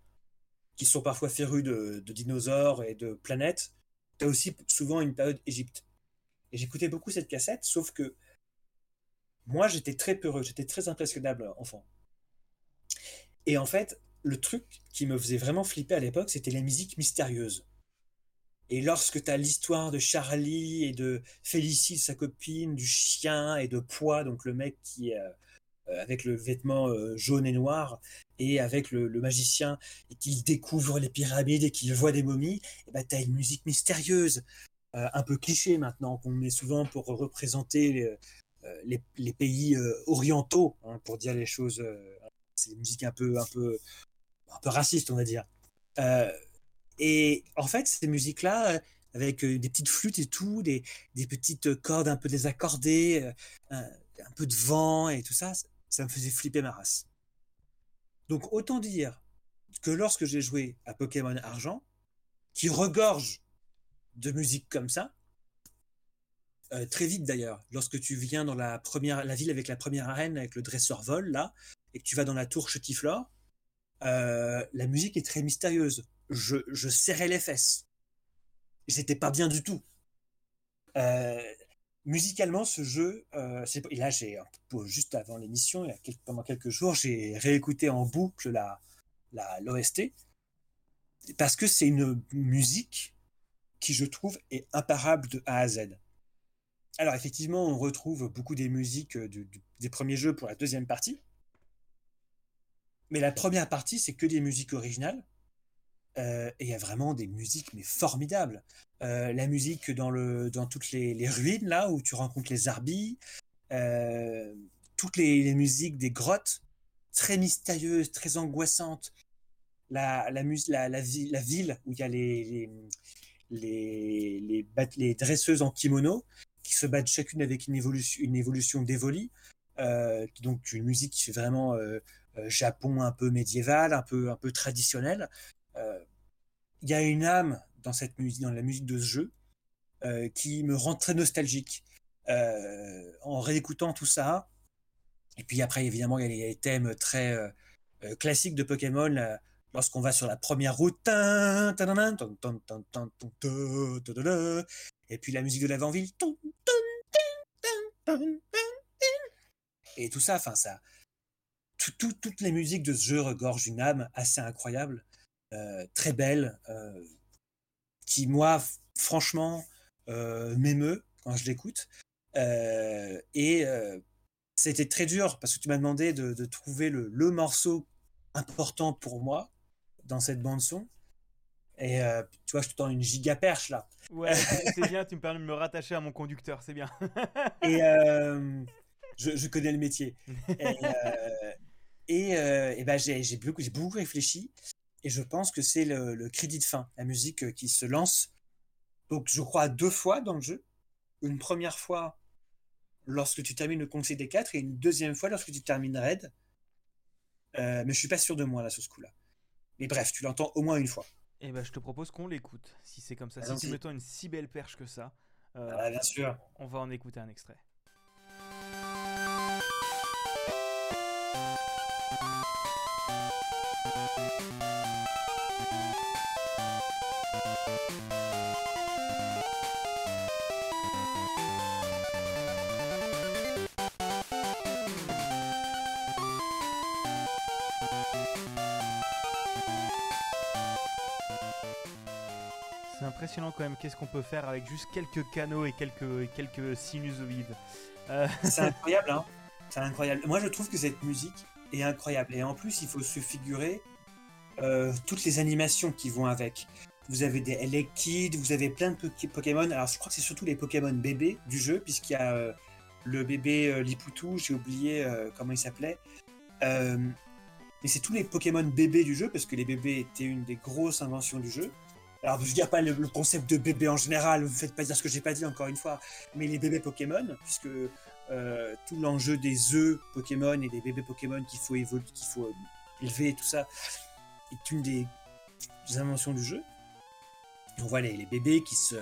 Speaker 2: qui sont parfois férus de, dinosaures et de planètes. Tu as aussi souvent une période Égypte. Et j'écoutais beaucoup cette cassette, sauf que moi j'étais très peureux, j'étais très impressionnable enfant. Et en fait, le truc qui me faisait vraiment flipper à l'époque, c'était les musiques mystérieuses. Et lorsque tu as l'histoire de Charlie et de Félicie, sa copine, du chien et de Poids, donc le mec qui est euh, avec le vêtement euh, jaune et noir, et avec le, magicien, et qu'il découvre les pyramides et qu'il voit des momies, et ben, tu as une musique mystérieuse, euh, un peu cliché maintenant, qu'on met souvent pour représenter les, les, pays orientaux, hein, pour dire les choses. c'est une musique un peu, un, peu, un peu raciste, on va dire. Et en fait, ces musiques-là, euh, avec euh, des petites flûtes et tout, des, petites cordes un peu désaccordées, euh, un, peu de vent et tout ça, ça me faisait flipper ma race. Donc autant dire que lorsque j'ai joué à Pokémon Argent, qui regorge de musique comme ça, très vite d'ailleurs, lorsque tu viens dans la première, la ville avec la première arène, avec le dresseur vol là, et que tu vas dans la tour Chetiflore, la musique est très mystérieuse je, serrais les fesses. J'étais pas bien du tout. Euh, musicalement, ce jeu, euh, et là, j'ai juste avant l'émission, pendant quelques jours, j'ai réécouté en boucle la l'OST parce que c'est une musique qui, je trouve, est imparable de A à Z. Alors, effectivement, on retrouve beaucoup des musiques des premiers jeux pour la deuxième partie. Mais la première partie, c'est que des musiques originales. Euh, et il y a vraiment des musiques mais formidables. Euh, la musique dans, le, dans toutes les, ruines, là où tu rencontres les arbis, euh, toutes les, musiques des grottes, très mystérieuses, très angoissantes. La, la, la, la, la ville où il y a les, les, les, les, dresseuses en kimono qui se battent chacune avec une évolution, une évolution d'Evoli. donc une musique qui fait vraiment Japon un peu médiéval, un peu, un peu traditionnel il y a une âme dans cette musique, dans la musique de ce jeu, euh, qui me rend très nostalgique euh, en réécoutant tout ça. Et puis après, évidemment, il y a les thèmes très euh, classiques de Pokémon. lorsqu'on va sur la première route, et puis la musique de l'avant-ville, et tout ça, enfin ça, toutes les musiques de ce jeu regorgent une âme assez incroyable. Euh, très belle, euh, qui moi, franchement, euh, m'émeut quand je l'écoute. et c'était très dur parce que tu m'as demandé de, trouver le, le, morceau important pour moi dans cette bande son. Et tu vois, je te tends une giga perche là.
Speaker 1: Ouais, c'est bien, tu me permets de me rattacher à mon conducteur, c'est bien.
Speaker 2: et je, connais le métier. Et, et, ben, j'ai beaucoup, beaucoup réfléchi. Et je pense que c'est le, crédit de fin, la musique euh, qui se lance. Donc, je crois deux fois dans le jeu. Une première fois lorsque tu termines le Conseil des Quatre et une deuxième fois lorsque tu termines Red. Euh, mais je suis pas sûr de moi là sur ce coup-là. Mais bref, tu l'entends au moins une fois.
Speaker 1: Et eh ben, je te propose qu'on l'écoute, si c'est comme ça. si tu me tends une si belle perche que ça.
Speaker 2: Euh, ah, bien sûr.
Speaker 1: On va en écouter un extrait. Impressionnant quand même. Qu'est-ce qu'on peut faire avec juste quelques canaux et quelques, quelques sinusoïdes
Speaker 2: euh, C'est incroyable, hein C'est incroyable. Moi, je trouve que cette musique est incroyable. Et en plus, il faut se figurer euh, toutes les animations qui vont avec. Vous avez des Elekid, vous avez plein de Pokémon. Alors, je crois que c'est surtout les Pokémon bébés du jeu, puisqu'il y a euh, le bébé Lipoutou, j'ai oublié comment il s'appelait. mais c'est tous les Pokémon bébés du jeu, parce que les bébés étaient une des grosses inventions du jeu. Alors, je ne dis pas le, concept de bébé en général, ne faites pas dire ce que j'ai pas dit encore une fois, mais les bébés Pokémon, puisque euh, tout l'enjeu des œufs Pokémon et des bébés Pokémon qu'il faut, évoluer, qu'il faut euh, élever tout ça, est une des inventions du jeu. On voit les, bébés qui se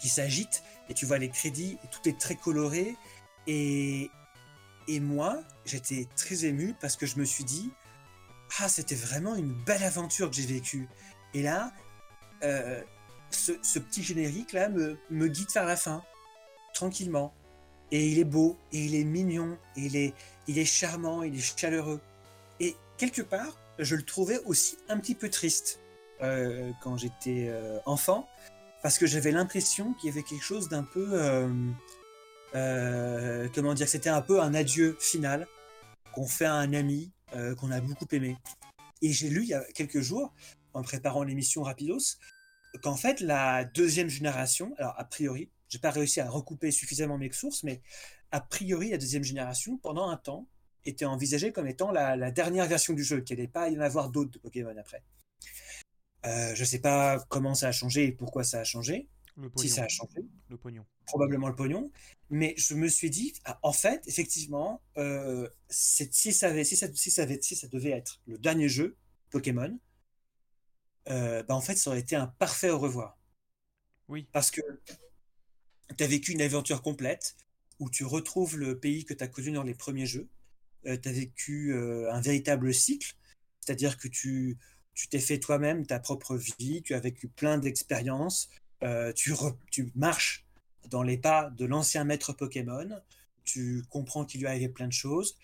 Speaker 2: qui s'agitent et tu vois les crédits et tout est très coloré et et moi j'étais très ému parce que je me suis dit ah c'était vraiment une belle aventure que j'ai vécue et là euh, ce, petit générique là me, guide vers la fin, tranquillement. Et il est beau, et il est mignon, et il est, il est charmant, il est chaleureux. Et quelque part, je le trouvais aussi un petit peu triste euh, quand j'étais euh, enfant, parce que j'avais l'impression qu'il y avait quelque chose d'un peu, comment dire, c'était un peu un adieu final qu'on fait à un ami qu'on a beaucoup aimé. Et j'ai lu il y a quelques jours, en préparant l'émission Rapidos, qu'en fait, la deuxième génération, alors a priori, j'ai pas réussi à recouper suffisamment mes sources, mais a priori, la deuxième génération, pendant un temps, était envisagée comme étant la, dernière version du jeu, qu'il n'allait pas y en avoir d'autres de Pokémon après. Euh, je sais pas comment ça a changé et pourquoi ça a changé. Si ça a changé.
Speaker 1: Le pognon.
Speaker 2: Probablement le pognon. Mais je me suis dit, ah, en fait, effectivement, euh, si, ça avait, si, ça, si, ça avait, si ça devait être le dernier jeu Pokémon, euh, bah, en fait, ça aurait été un parfait au revoir.
Speaker 1: Oui.
Speaker 2: Parce que tu as vécu une aventure complète où tu retrouves le pays que tu as connu dans les premiers jeux. Euh, tu as vécu euh, un véritable cycle, c'est-à-dire que tu tu t'es fait toi-même ta propre vie, tu as vécu plein d'expériences, tu, tu marches dans les pas de l'ancien maître Pokémon, tu comprends qu'il lui arrivé plein de choses,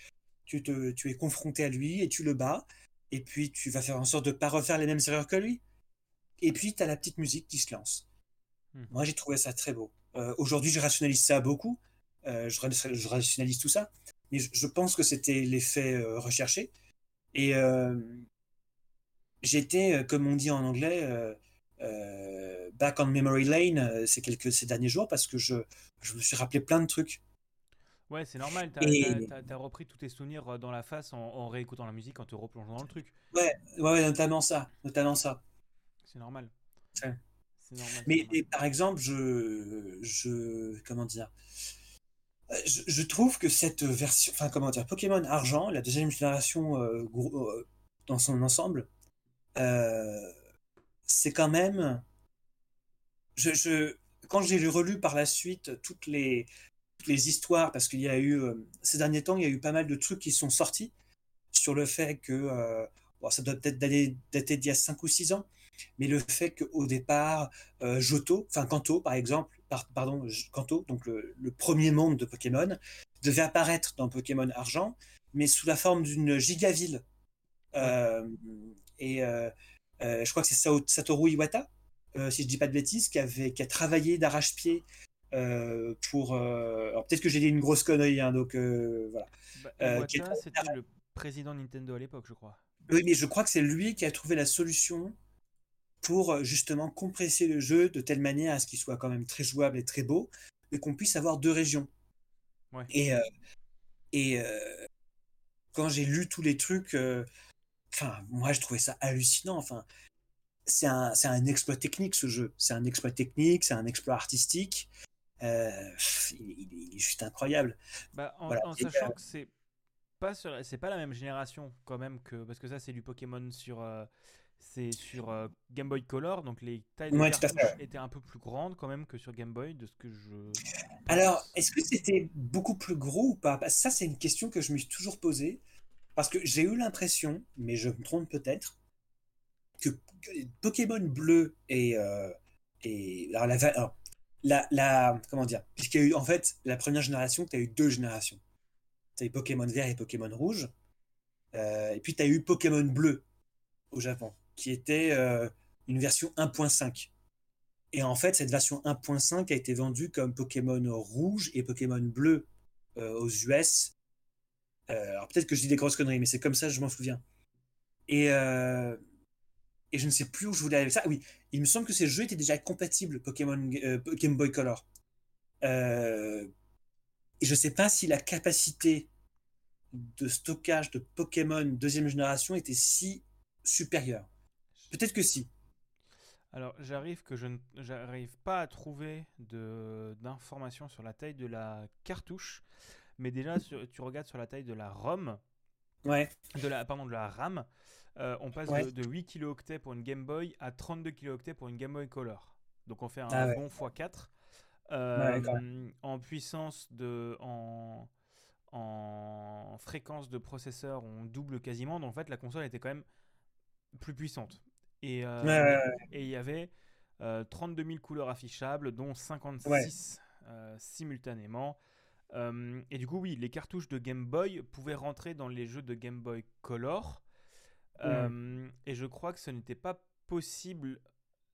Speaker 2: tu, te, tu es confronté à lui et tu le bats, et puis tu vas faire en sorte de ne pas refaire les mêmes erreurs que lui. Et puis tu as la petite musique qui se lance. Hmm. Moi j'ai trouvé ça très beau. Euh, aujourd'hui je rationalise ça beaucoup, euh, je, rationalise tout ça, mais je, pense que c'était l'effet euh, recherché. Et j'étais, comme on dit en anglais, back on memory lane ces, quelques, ces derniers jours parce que je, je me suis rappelé plein de trucs.
Speaker 1: Ouais, c'est normal. T'as as, repris tous tes souvenirs euh, dans la face en, réécoutant la musique, en te replongeant dans le truc.
Speaker 2: Ouais, ouais, notamment ça, notamment ça.
Speaker 1: C'est normal.
Speaker 2: normal. Mais par exemple, je, je, comment dire, euh, je, trouve que cette version, enfin comment dire, Pokémon Argent, la deuxième génération euh, dans son ensemble, c'est quand même, je, je quand j'ai relu par la suite toutes les les histoires, parce qu'il y a eu, euh, ces derniers temps, il y a eu pas mal de trucs qui sont sortis sur le fait que, euh, bon, ça doit peut-être dater d'il y a 5 ou 6 ans, mais le fait qu'au départ, euh, Johto, enfin Kanto par exemple, pardon, Kanto, donc le, premier monde de Pokémon, devait apparaître dans Pokémon Argent, mais sous la forme d'une gigaville. et je crois que c'est Satoru Iwata, si je dis pas de bêtises, qui, avait, qui a travaillé d'arrache-pied euh, pour. Euh, alors peut-être que j'ai dit une grosse connerie, hein, donc euh, voilà.
Speaker 1: Bah, c'était le président Nintendo à l'époque, je crois.
Speaker 2: Oui, mais je crois que c'est lui qui a trouvé la solution pour justement compresser le jeu de telle manière à ce qu'il soit quand même très jouable et très beau, mais qu'on puisse avoir deux régions.
Speaker 1: Ouais.
Speaker 2: Et, et quand j'ai lu tous les trucs, enfin, moi je trouvais ça hallucinant. Enfin, c'est un, un, exploit technique ce jeu. C'est un exploit technique, c'est un exploit artistique. Euh, il, est juste incroyable.
Speaker 1: Bah, en, sachant que c'est pas c'est pas la même génération quand même que parce que ça c'est du Pokémon sur c'est sur euh, Game Boy Color, donc les tailles de étaient un peu plus grandes quand même que sur Game Boy, de ce que je.
Speaker 2: Alors, est-ce que c'était beaucoup plus gros ou pas? Ça, c'est une question que je me suis toujours posée, parce que j'ai eu l'impression, mais je me trompe peut-être, que Pokémon bleu et, euh, et alors la, la, la, comment dire Puisqu'il y a eu en fait la première génération, tu as eu deux générations. Tu as eu Pokémon vert et Pokémon rouge. Euh, et puis tu as eu Pokémon bleu au Japon qui était euh, une version 1.5. Et en fait, cette version 1.5 a été vendue comme Pokémon rouge et Pokémon bleu euh, aux US. Alors peut-être que je dis des grosses conneries, mais c'est comme ça, je m'en souviens. Et, et je ne sais plus où je voulais aller avec ça. oui, il me semble que ces jeux étaient déjà compatibles Pokémon Game Boy Color. et je ne sais pas si la capacité de stockage de Pokémon deuxième génération était si supérieure. Peut-être que si.
Speaker 1: Alors, j'arrive que je n'arrive pas à trouver d'informations sur la taille de la cartouche, mais déjà, tu regardes sur la taille de la ROM,
Speaker 2: ouais.
Speaker 1: de la, pardon, de la RAM, euh, on passe de, 8 kilooctets pour une Game Boy à 32 kilooctets pour une Game Boy Color. Donc, on fait un ah bon x4. Euh, en puissance de. En, en fréquence de processeur, on double quasiment. Donc, en fait, la console était quand même plus puissante. Et euh, il y avait 32 euh, 000 couleurs affichables, dont 56 euh, simultanément. et du coup, oui, les cartouches de Game Boy pouvaient rentrer dans les jeux de Game Boy Color. Et je crois que ce n'était pas possible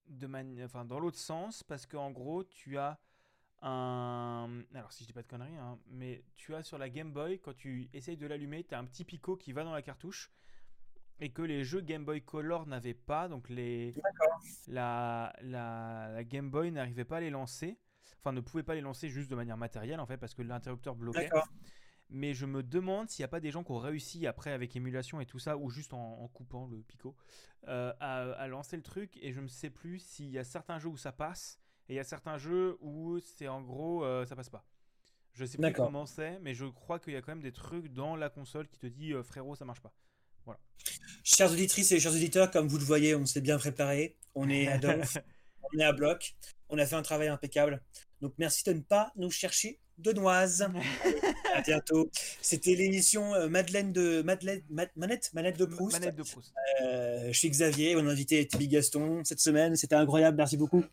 Speaker 1: de enfin, dans l'autre sens, parce qu'en gros, tu as un. Alors, si je dis pas de conneries, hein, mais tu as sur la Game Boy, quand tu essayes de l'allumer, tu as un petit picot qui va dans la cartouche et que les jeux Game Boy Color n'avaient pas, donc les, la, la, Game Boy n'arrivait pas à les lancer, enfin ne pouvait pas les lancer juste de manière matérielle en fait parce que l'interrupteur bloquait. Mais je me demande s'il n'y a pas des gens qui ont réussi après avec émulation et tout ça, ou juste en, coupant le picot, euh, à, lancer le truc. Et je ne sais plus s'il y a certains jeux où ça passe, et il y a certains jeux où c'est en gros euh, ça passe pas. Je sais plus comment c'est, mais je crois qu'il y a quand même des trucs dans la console qui te dit euh, frérot ça marche pas. Voilà.
Speaker 2: Chers auditrices et chers auditeurs, comme vous le voyez, on s'est bien préparé. On est à on est à bloc. On a fait un travail impeccable. Donc merci de ne pas nous chercher de noises. à bientôt. C'était l'émission euh, Madeleine de Madeleine Manette Manette de Proust.
Speaker 1: Manette de Proust.
Speaker 2: Euh, chez Xavier, on a invité Tibi Gaston cette semaine. C'était incroyable. Merci beaucoup.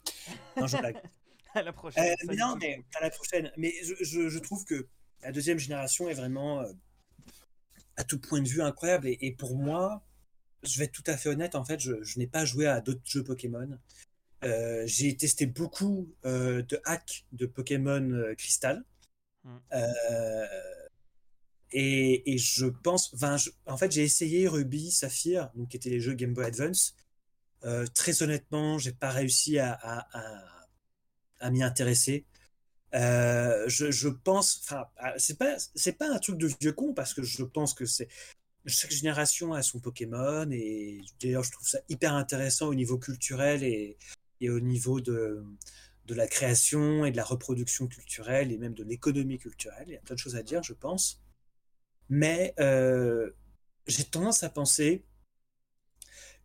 Speaker 1: Non, je blague. à la prochaine.
Speaker 2: Euh, mais non, mais à la prochaine. Mais je, je, trouve que la deuxième génération est vraiment à tout point de vue incroyable. Et, pour moi, je vais être tout à fait honnête, en fait, je, n'ai pas joué à d'autres jeux Pokémon. Euh, j'ai testé beaucoup euh, de hacks de Pokémon euh, Crystal. Hmm. Et, je pense, en fait, j'ai essayé Ruby, Saphir, donc qui étaient les jeux Game Boy Advance. très honnêtement, j'ai pas réussi à, à m'y intéresser. Euh, je, pense, enfin, ah, c'est pas, c'est pas un truc de vieux con parce que je pense que c'est chaque génération a son Pokémon et d'ailleurs je trouve ça hyper intéressant au niveau culturel et, et au niveau de, de la création et de la reproduction culturelle et même de l'économie culturelle. Il y a plein de choses à dire, je pense. Mais euh, j'ai tendance à penser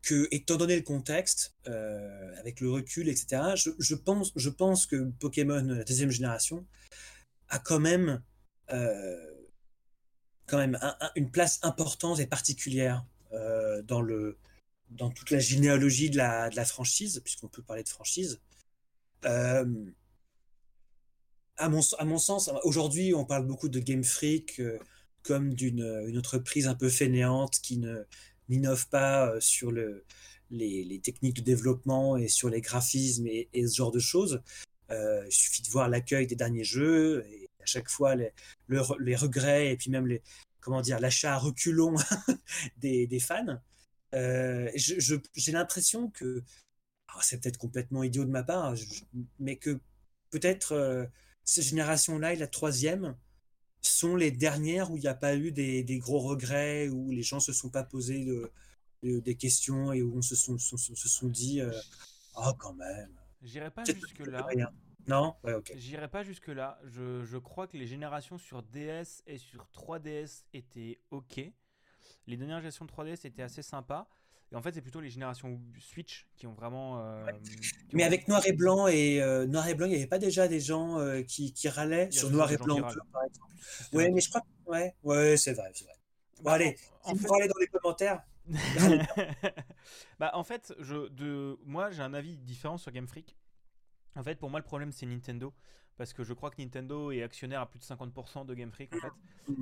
Speaker 2: que, étant donné le contexte, euh, avec le recul, etc., je, pense, que Pokémon, la deuxième génération, a quand même, euh, une place importante et particulière dans, toute la généalogie de la franchise, puisqu'on peut parler de franchise. À, mon, à mon sens, aujourd'hui, on parle beaucoup de Game Freak comme d'une entreprise un peu fainéante qui ne, n'innove pas euh, sur le, les, techniques de développement et sur les graphismes et, ce genre de choses. Euh, il suffit de voir l'accueil des derniers jeux et à chaque fois les, les regrets et puis même les comment dire l'achat à reculons des, fans. Euh, j'ai l'impression que c'est peut-être complètement idiot de ma part, mais que peut-être cette génération-là est la troisième sont les dernières où il n'y a pas eu des, gros regrets, où les gens se sont pas posés de, des questions et où on se sont, se sont dit euh, Ah, quand même.
Speaker 1: J'irai pas jusque-là.
Speaker 2: Non? Ouais, ok.
Speaker 1: J'irai pas jusque-là. Je, je crois que les générations sur DS et sur 3DS étaient ok. Les dernières générations de 3DS étaient assez sympas. Et en fait, c'est plutôt les générations Switch qui ont vraiment. euh, qui
Speaker 2: Mais
Speaker 1: ont-
Speaker 2: avec noir et blanc et euh, noir et blanc, il n'y avait pas déjà des gens euh, qui, qui râlaient sur noir et blanc
Speaker 1: qui
Speaker 2: 2,
Speaker 1: râlent.
Speaker 2: par exemple. Ouais, mais je crois que ouais, ouais, c'est vrai, c'est vrai. Bon,
Speaker 1: Bah,
Speaker 2: allez,
Speaker 1: en-
Speaker 2: si
Speaker 1: fait-
Speaker 2: vous parlez dans les commentaires,
Speaker 1: bah en fait, je, de, moi j'ai un avis différent sur Game Freak. En fait, pour moi, le problème c'est Nintendo. Parce que je crois que Nintendo est actionnaire à plus de 50% de Game Freak en fait.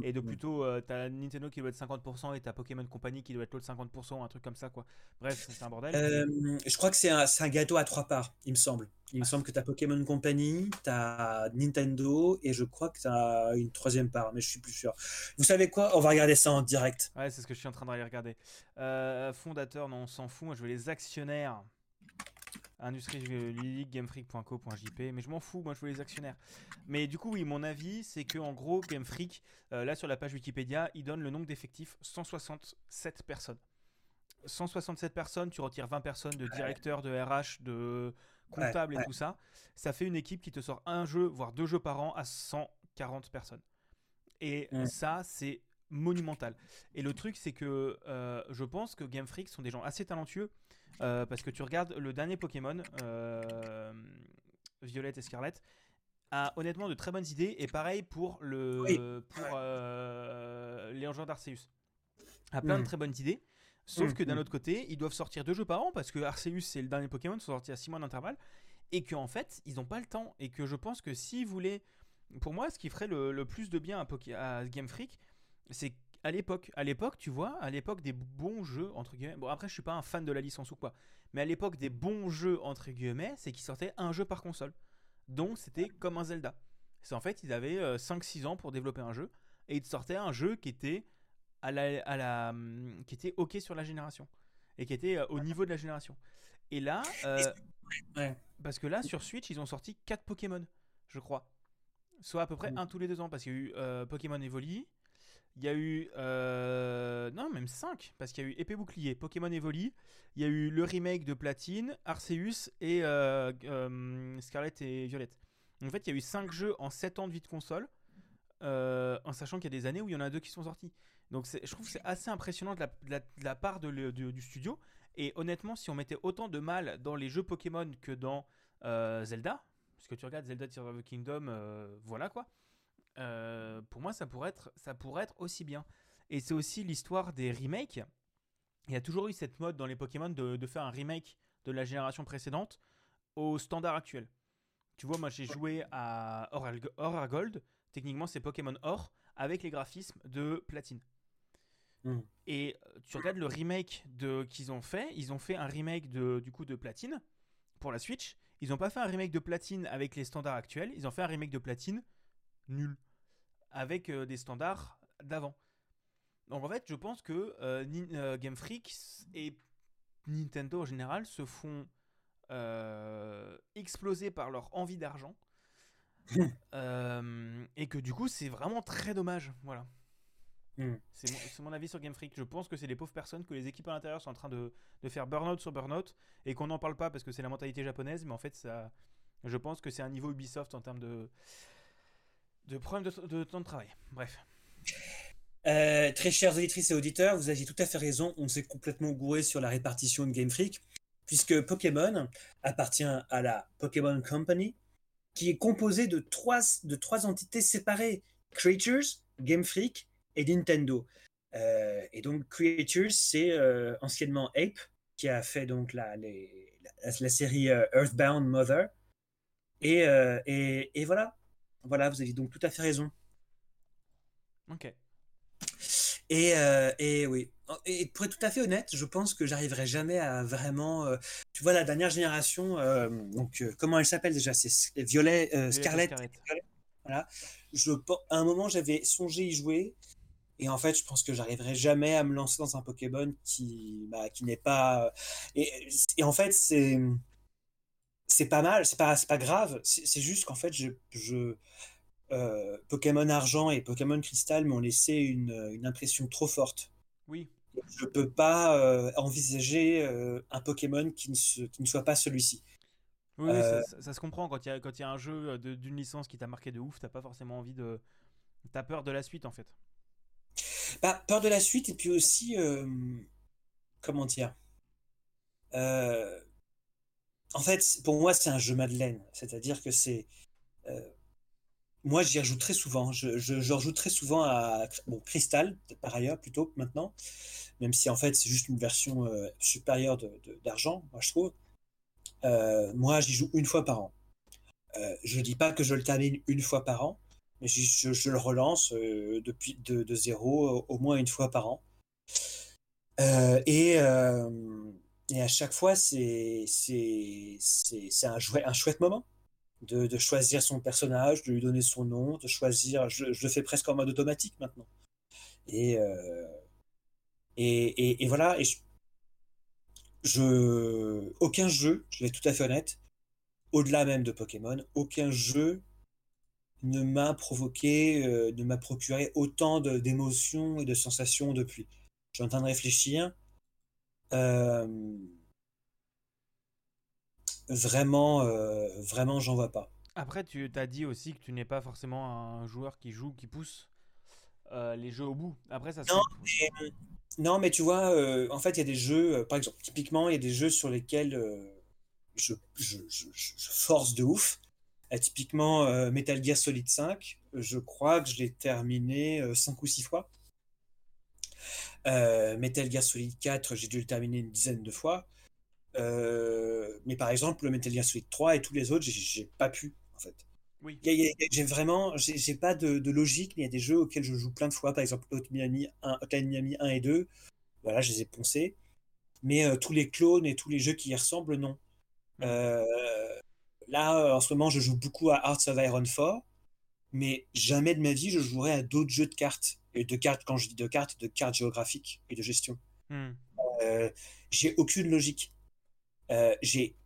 Speaker 1: Et de plutôt, euh, t'as Nintendo qui doit être 50% et t'as Pokémon Company qui doit être l'autre 50%, un truc comme ça quoi. Bref, c'est un bordel.
Speaker 2: Euh, je crois que c'est un, gâteau à trois parts, il me semble. Il me semble que tu as Pokémon Company, tu as Nintendo et je crois que tu as une troisième part, mais je suis plus sûr. Vous savez quoi? On va regarder ça en direct.
Speaker 1: Ouais, c'est ce que je suis en train d'aller regarder. Euh, fondateur, non, on s'en fout. Moi, je veux les actionnaires. Industrie League, gamefreak.co.jp, mais je m'en fous, moi je veux les actionnaires. Mais du coup, oui, mon avis, c'est que en gros, Game Freak, euh, là sur la page Wikipédia, il donne le nombre d'effectifs 167 personnes. 167 personnes, tu retires 20 personnes de directeurs, de RH, de comptables
Speaker 2: ouais.
Speaker 1: et tout ça. Ça fait une équipe qui te sort un jeu, voire deux jeux par an à 140 personnes. Et ça, c'est monumental. Et le truc, c'est que euh, je pense que Game Freak sont des gens assez talentueux. Euh, parce que tu regardes le dernier Pokémon, euh, Violette et Scarlett, a honnêtement de très bonnes idées. Et pareil pour, le,
Speaker 2: Oui.
Speaker 1: pour euh, les Légion d'Arceus. A plein de
Speaker 2: Mm.
Speaker 1: très bonnes idées. Sauf
Speaker 2: Mm,
Speaker 1: que d'un
Speaker 2: mm.
Speaker 1: autre côté, ils doivent sortir deux jeux par an parce que Arceus c'est le dernier Pokémon, sont sortis à 6 mois d'intervalle. Et qu'en fait, ils n'ont pas le temps. Et que je pense que s'ils voulaient. Pour moi, ce qui ferait le, le plus de bien à, Poké- à Game Freak, c'est à l'époque. À l'époque, tu vois, à l'époque des bons jeux, entre guillemets. Bon, après, je suis pas un fan de la licence ou quoi. Mais à l'époque des bons jeux, entre guillemets, c'est qu'ils sortaient un jeu par console. Donc, c'était comme un Zelda. C'est en fait, ils avaient 5-6 ans pour développer un jeu. Et ils sortaient un jeu qui était, à la, à la, hum, qui était OK sur la génération. Et qui était euh, au niveau de la génération. Et là, euh,
Speaker 2: Ouais.
Speaker 1: parce que là, sur Switch, ils ont sorti 4 Pokémon, je crois. Soit à peu près un tous les deux ans, parce qu'il y a eu euh, Pokémon Evoli, il y a eu. euh, non, même 5, parce qu'il y a eu Épée Bouclier, Pokémon Evoli, il y a eu le remake de Platine, Arceus et euh, euh, Scarlet et Violette. En fait, il y a eu 5 jeux en 7 ans de vie de console, euh, en sachant qu'il y a des années où il y en a deux qui sont sortis. Donc je trouve que c'est assez impressionnant de la, part du studio. Et honnêtement, si on mettait autant de mal dans les jeux Pokémon que dans euh, Zelda, parce que tu regardes Zelda Tears of the Kingdom, voilà quoi. Euh, pour moi, ça pourrait, être, ça pourrait être aussi bien. Et c'est aussi l'histoire des remakes. Il y a toujours eu cette mode dans les Pokémon de, de faire un remake de la génération précédente au standard actuel. Tu vois, moi j'ai joué à Or, à Gold. Techniquement, c'est Pokémon Or avec les graphismes de Platine.
Speaker 2: Mm.
Speaker 1: Et euh, tu regardes le remake de qu'ils ont fait. Ils ont fait un remake de, du coup de Platine pour la Switch. Ils n'ont pas fait un remake de Platine avec les standards actuels. Ils ont fait un remake de Platine nul avec euh, des standards d'avant. Donc en fait, je pense que euh, euh, Game Freak et Nintendo en général se font euh, exploser par leur envie d'argent. Euh, et que du coup, c'est vraiment très dommage. Voilà.
Speaker 2: Mm.
Speaker 1: C'est mon, avis sur Game Freak. Je pense que c'est les pauvres personnes que les équipes à l'intérieur sont en train de, de faire burn-out sur burn-out et qu'on n'en parle pas parce que c'est la mentalité japonaise, mais en fait, ça, je pense que c'est un niveau Ubisoft en termes de, de problème de, temps de travail. Bref.
Speaker 2: Euh, très chères auditrices et auditeurs, vous aviez tout à fait raison. On s'est complètement gouré sur la répartition de Game Freak, puisque Pokémon appartient à la Pokémon Company, qui est composée de trois, entités séparées Creatures, Game Freak et Nintendo. Euh, et donc, Creatures, c'est euh, anciennement Ape, qui a fait donc la, série Earthbound Mother. Et voilà. Voilà, vous aviez donc tout à fait raison.
Speaker 1: Ok.
Speaker 2: Et, euh, et oui. Et pour être tout à fait honnête, je pense que j'arriverai jamais à vraiment. euh, tu vois, la dernière génération, euh, donc comment elle s'appelle déjà? C'est Violet, Scarlett. Voilà. Je, à un moment, j'avais songé y jouer. Et en fait, je pense que j'arriverai jamais à me lancer dans un Pokémon qui, bah, qui n'est pas. Et, et en fait, c'est. C'est pas mal, c'est pas, pas grave. C'est juste qu'en fait, je, je, euh, Pokémon Argent et Pokémon Cristal m'ont laissé une, une impression trop forte.
Speaker 1: Oui.
Speaker 2: Je peux pas euh, envisager euh, un Pokémon qui ne, se- qui ne soit pas celui-ci.
Speaker 1: Oui, ça, se comprend quand il y y a un jeu d'une licence qui t'a marqué de ouf, t'as pas forcément envie de. T'as peur de la suite en fait.
Speaker 2: Bah, peur de la suite et puis aussi. Comment dire En fait, pour moi, c'est un jeu Madeleine. C'est-à-dire que c'est moi, j'y rejoue très souvent. Je, rejoue très souvent à bon, Crystal, par ailleurs, plutôt maintenant, même si en fait c'est juste une version euh, supérieure d'argent, moi je trouve. Euh, moi, j'y joue une fois par an. Euh, je ne dis pas que je le termine une fois par an, mais je, je le relance depuis de, de, zéro au moins une fois par an. et, et à chaque fois, c'est un, chouette moment de, choisir son personnage, de lui donner son nom, de choisir. Je, le fais presque en mode automatique maintenant. Et, euh, et, voilà. Et je, aucun jeu, je vais être tout à fait honnête, au-delà même de Pokémon, aucun jeu ne m'a provoqué, euh, ne m'a procuré autant d'émotions et de sensations depuis. Je suis en train de réfléchir. Euh, vraiment, euh, vraiment, j'en vois pas.
Speaker 1: Après, tu t'as dit aussi que tu n'es pas forcément un joueur qui joue, qui pousse euh, les jeux au bout. Après, ça.
Speaker 2: Non, mais, non, mais tu vois, euh, en fait, il y a des jeux, par exemple, typiquement, il y a des jeux sur lesquels je, je, je, force de ouf. typiquement, Metal Gear Solid 5, je crois que je l'ai terminé 5 ou 6 fois. Metal Gear Solid 4, j'ai dû le terminer une dizaine de fois. Euh, mais par exemple, le Metal Gear Solid 3 et tous les autres, j'ai pas pu, en fait. Oui. J'ai vraiment, j'ai pas de, logique, mais il y a des jeux auxquels je joue plein de fois, par exemple Hotline Miami 1, Miami 1 et 2, voilà, je les ai poncés. Mais euh, tous les clones et tous les jeux qui y ressemblent, non. Euh, là, en ce moment, je joue beaucoup à Hearts of Iron 4, mais jamais de ma vie je jouerai à d'autres jeux de cartes. Et de cartes, quand je dis de cartes, de cartes géographiques et de gestion. Hmm. j'ai aucune logique. Euh, j'ai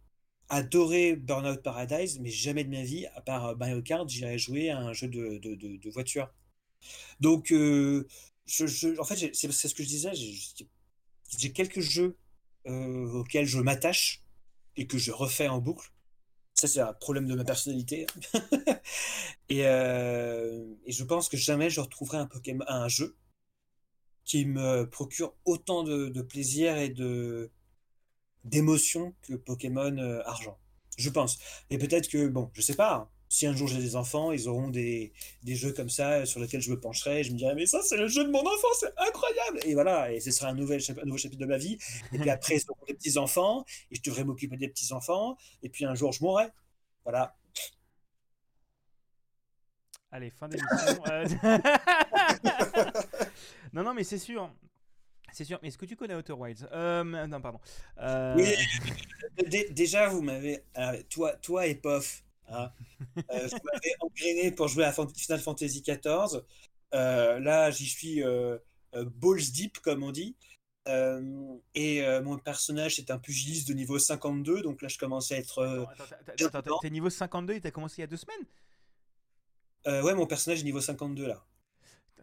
Speaker 2: adoré Burnout Paradise, mais jamais de ma vie, à part euh, Mario Kart, j'irais jouer à un jeu de, de, de, voiture. Donc, euh, je, en fait, c'est ce que je disais, j'ai quelques jeux auxquels je m'attache et que je refais en boucle. Ça, c'est un problème de ma personnalité. et, et, je pense que jamais je retrouverai un, jeu qui me procure autant de, de plaisir et de, d'émotion que Pokémon euh, Argent. Je pense. Et peut-être que, bon, je sais pas, hein. Si un jour j'ai des enfants, ils auront des, des, jeux comme ça sur lesquels je me pencherai, et je me dirai, mais ça, c'est le jeu de mon enfant, c'est incroyable Et voilà, et ce sera un, nouvel, un nouveau chapitre de ma vie. Et puis après, ils auront des petits-enfants, et je devrais m'occuper des petits-enfants, et puis un jour, je mourrai. Voilà.
Speaker 1: Allez, fin d'émission. Euh. non, non, mais c'est sûr. C'est sûr, est-ce que tu connais Outer Wilds? Euh, Non, pardon. Euh,
Speaker 2: oui, déjà, vous m'avez. Toi, toi et Pof, hein, euh, m'avez engrainé pour jouer à Final Fantasy XIV. là, j'y suis balls deep, comme on dit. et mon personnage c'est un pugiliste de niveau 52, donc là je commence à être.
Speaker 1: Attends, t'es niveau 52 et t'as commencé il y a deux semaines?
Speaker 2: Ouais, mon personnage est niveau 52 là.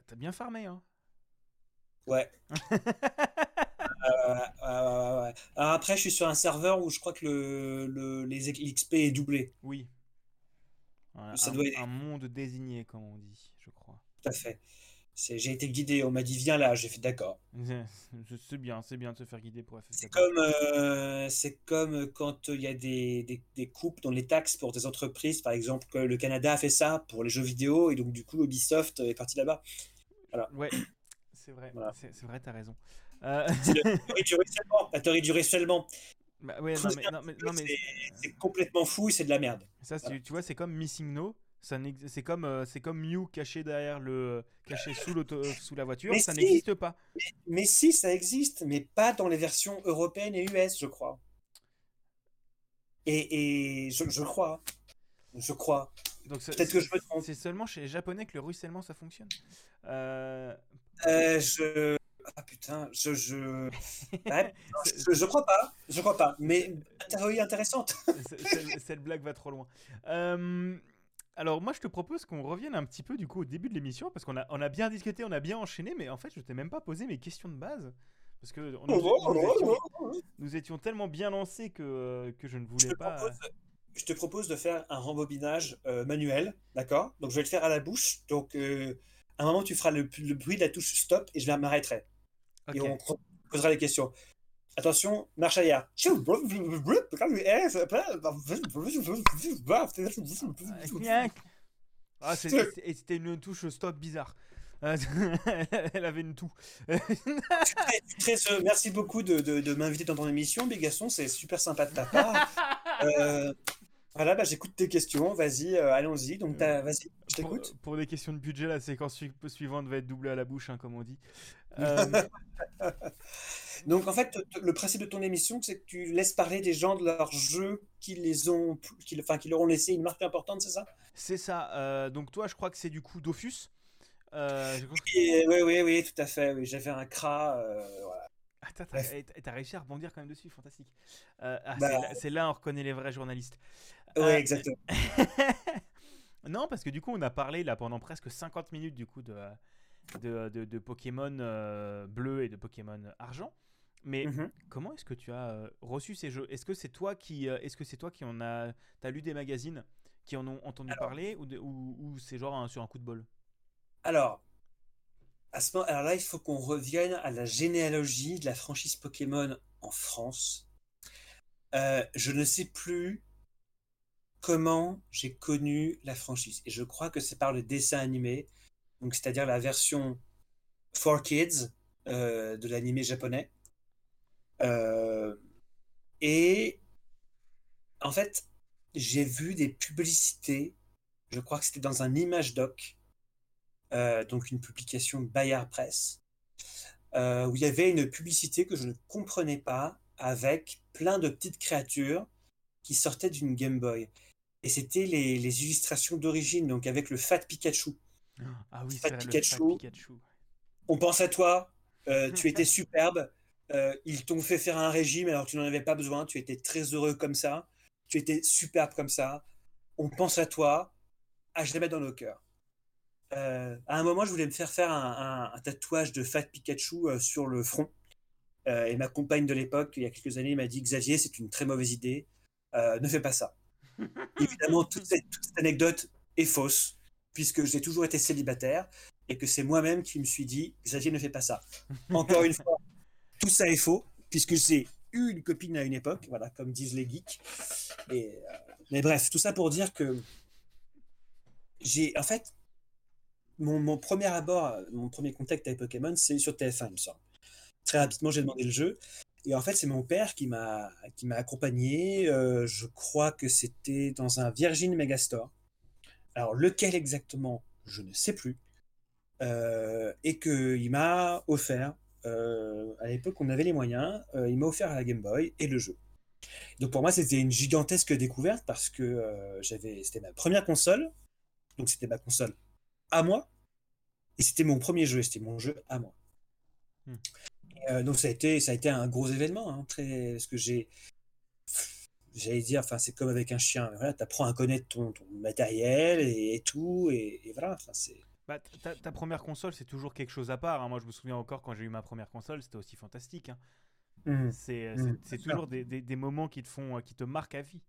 Speaker 1: T'as bien farmé, hein
Speaker 2: Ouais. Euh, euh, après, je suis sur un serveur où je crois que le, le les XP est doublé.
Speaker 1: Oui. Ça un, doit être... un monde désigné, comme on dit, je crois.
Speaker 2: Tout à fait. J'ai été guidé, on m'a dit viens là, j'ai fait d'accord.
Speaker 1: c'est bien, c'est bien de se faire guider pour
Speaker 2: FF. C'est comme, euh, comme quand il y a des, des, des, coupes dans les taxes pour des entreprises, par exemple, que le Canada a fait ça pour les jeux vidéo et donc du coup Ubisoft est parti là-bas.
Speaker 1: Voilà. Ouais, c'est vrai, c'est vrai, t'as raison.
Speaker 2: Euh... la théorie du ruissellement.
Speaker 1: Bah ouais, non, mais, non, mais,
Speaker 2: c'est complètement fou et c'est de la merde.
Speaker 1: Ça, tu vois, c'est comme Missing No. C'est comme, euh, c'est comme Mew caché derrière le, caché sous, sous la voiture. ça n'existe pas.
Speaker 2: Mais, si, ça existe, mais pas dans les versions européennes et US, je crois. Et, et je, je crois. Je crois. Peut-être que je me trompe.
Speaker 1: C'est seulement chez les Japonais que le ruissellement ça fonctionne.
Speaker 2: Euh... Euh, je. Ah putain, je. Je... je, crois pas. Je crois pas. Mais théorie intéressante.
Speaker 1: cette, blague va trop loin. Euh, alors moi je te propose qu'on revienne un petit peu du coup au début de l'émission parce qu'on a, on a bien discuté, on a bien enchaîné, mais en fait je t'ai même pas posé mes questions de base. Parce que nous, étions, nous étions, tellement bien lancés que, que je ne voulais pas.
Speaker 2: je te propose de faire un rembobinage euh, manuel, d'accord? Donc je vais le faire à la bouche. Donc euh, à un moment, tu feras le, le bruit de la touche stop et je m'arrêterai.
Speaker 1: Ok.
Speaker 2: Et on posera les questions. Attention, marche arrière.
Speaker 1: Ah, c'était une touche stop bizarre. Euh, Elle avait une toux.
Speaker 2: Euh, merci beaucoup de, de- de m'inviter dans ton émission, Bégasson. C'est super sympa de ta part. Euh, voilà, bah, j'écoute tes questions. Vas-y, euh, allons-y. Donc, t'as- vas-y, je
Speaker 1: pour,
Speaker 2: t'écoute.
Speaker 1: pour des questions de budget, la séquence su- suivante va être doublée à la bouche, hein, comme on dit. Euh,
Speaker 2: Donc, en fait, le principe de ton émission, c'est que tu laisses parler des gens de leurs jeux qui les ont, qui, enfin, qui leur ont laissé une marque importante, c'est ça?
Speaker 1: C'est ça. euh, donc toi, je crois que c'est du coup Dofus. Euh,
Speaker 2: Oui, oui, oui, tout à fait. Oui, j'avais un cra. euh, voilà.
Speaker 1: Attends, t'as et t'as- réussi à rebondir quand même dessus, fantastique. Ah,
Speaker 2: Bah.
Speaker 1: c'est là- là, on reconnaît les vrais journalistes.
Speaker 2: Oui, exactement.
Speaker 1: non, parce que du coup, on a parlé là pendant presque 50 minutes du coup de, de, de- de Pokémon euh, bleu et de Pokémon argent. Mais
Speaker 2: Mhm.
Speaker 1: comment est-ce que tu as euh, reçu ces jeux? Est-ce que c'est toi qui, euh, est-ce que c'est toi qui en a, t'as lu des magazines qui en ont entendu
Speaker 2: Alors.
Speaker 1: parler ou, ou, ou c'est genre un- sur un coup de bol?
Speaker 2: Alors, à ce moment, alors là, il faut qu'on revienne à la généalogie de la franchise Pokémon en France. Euh, je ne sais plus comment j'ai connu la franchise. Et je crois que c'est par le dessin animé, c'est-à-dire la version for kids euh, de l'animé japonais. Euh, et en fait, j'ai vu des publicités. Je crois que c'était dans un image doc euh, donc une publication Bayard Press, où il y avait une publicité que je ne comprenais pas avec plein de petites créatures qui sortaient d'une Game Boy. Et c'était les illustrations d'origine, donc avec le Fat Pikachu.
Speaker 1: Ah oui, c'est vrai, le Fat
Speaker 2: Pikachu. On pense à toi, euh, tu étais superbe, euh, ils t'ont fait faire un régime alors tu n'en avais pas besoin, tu étais très heureux comme ça, tu étais superbe comme ça, on pense à toi, à jamais dans nos cœurs. Euh, à un moment, je voulais me faire faire un, un- un tatouage de Fat Pikachu sur le front. Et ma compagne de l'époque, il y a quelques années, m'a dit Xavier, c'est une très mauvaise idée, ne fais pas ça. Évidemment, toute cette, toute cette anecdote est fausse, puisque j'ai toujours été célibataire et que c'est moi-même qui me suis dit Xavier, ne fais pas ça. Encore une fois, tout ça est faux, puisque j'ai eu une copine à une époque, voilà, comme disent les geeks. Et, euh, mais bref, tout ça pour dire que j'ai, en fait, mon, mon premier abord, mon premier contact avec Pokémon, c'est sur TF1, il me semble. Très rapidement, j'ai demandé le jeu. Et en fait, c'est mon père qui m'a qui m'a accompagné. euh, je crois que c'était dans un Virgin Megastore. Alors, lequel exactement, je ne sais plus. Euh, et qu'il m'a offert, euh, à l'époque, on avait les moyens, euh, il m'a offert la Game Boy et le jeu. Donc pour moi, c'était une gigantesque découverte parce que j'avais, c'était ma première console, donc c'était ma console à moi, et c'était mon premier jeu, c'était mon jeu à moi.
Speaker 1: Hmm.
Speaker 2: Et, donc ça a été, ça a été un gros événement, hein, très, parce que j'ai, j'allais dire, enfin c'est comme avec un chien, voilà, t'apprends à connaître ton, ton matériel et, et tout, et, et voilà, enfin c'est.
Speaker 1: Bah, ta, ta première console, c'est toujours quelque chose à part. hein. Moi, je me souviens encore quand j'ai eu ma première console, c'était aussi fantastique. hein.
Speaker 2: Hmm.
Speaker 1: C'est
Speaker 2: Mm,
Speaker 1: c'est
Speaker 2: sûr.
Speaker 1: toujours des, des- des moments qui te font, euh, qui te marquent à vie.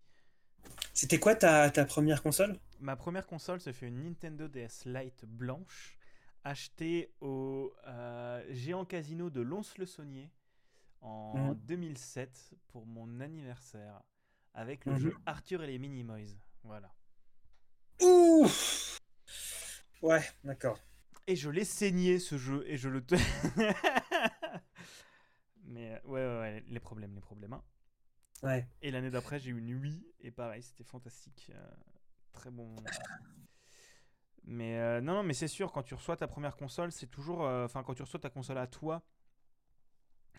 Speaker 2: C'était quoi ta, ta première console?
Speaker 1: Ma première console, ça fait une Nintendo DS Lite blanche, achetée au euh, Géant Casino de Lons-le-Saunier en
Speaker 2: Mhm.
Speaker 1: 2007 pour mon anniversaire, avec le
Speaker 2: Mhm.
Speaker 1: jeu Arthur et les Minimoys. Voilà.
Speaker 2: Ouh! Ouais, d'accord.
Speaker 1: Et je l'ai saigné ce jeu et je le. te- Mais euh, ouais, ouais, ouais, les problèmes, les problèmes. hein.
Speaker 2: Ouais.
Speaker 1: Et l'année d'après, j'ai eu une Wii et pareil, c'était fantastique. euh, très bon. Mais euh, non, non, mais c'est sûr, quand tu reçois ta première console, c'est toujours. euh, Enfin, quand tu reçois ta console à toi,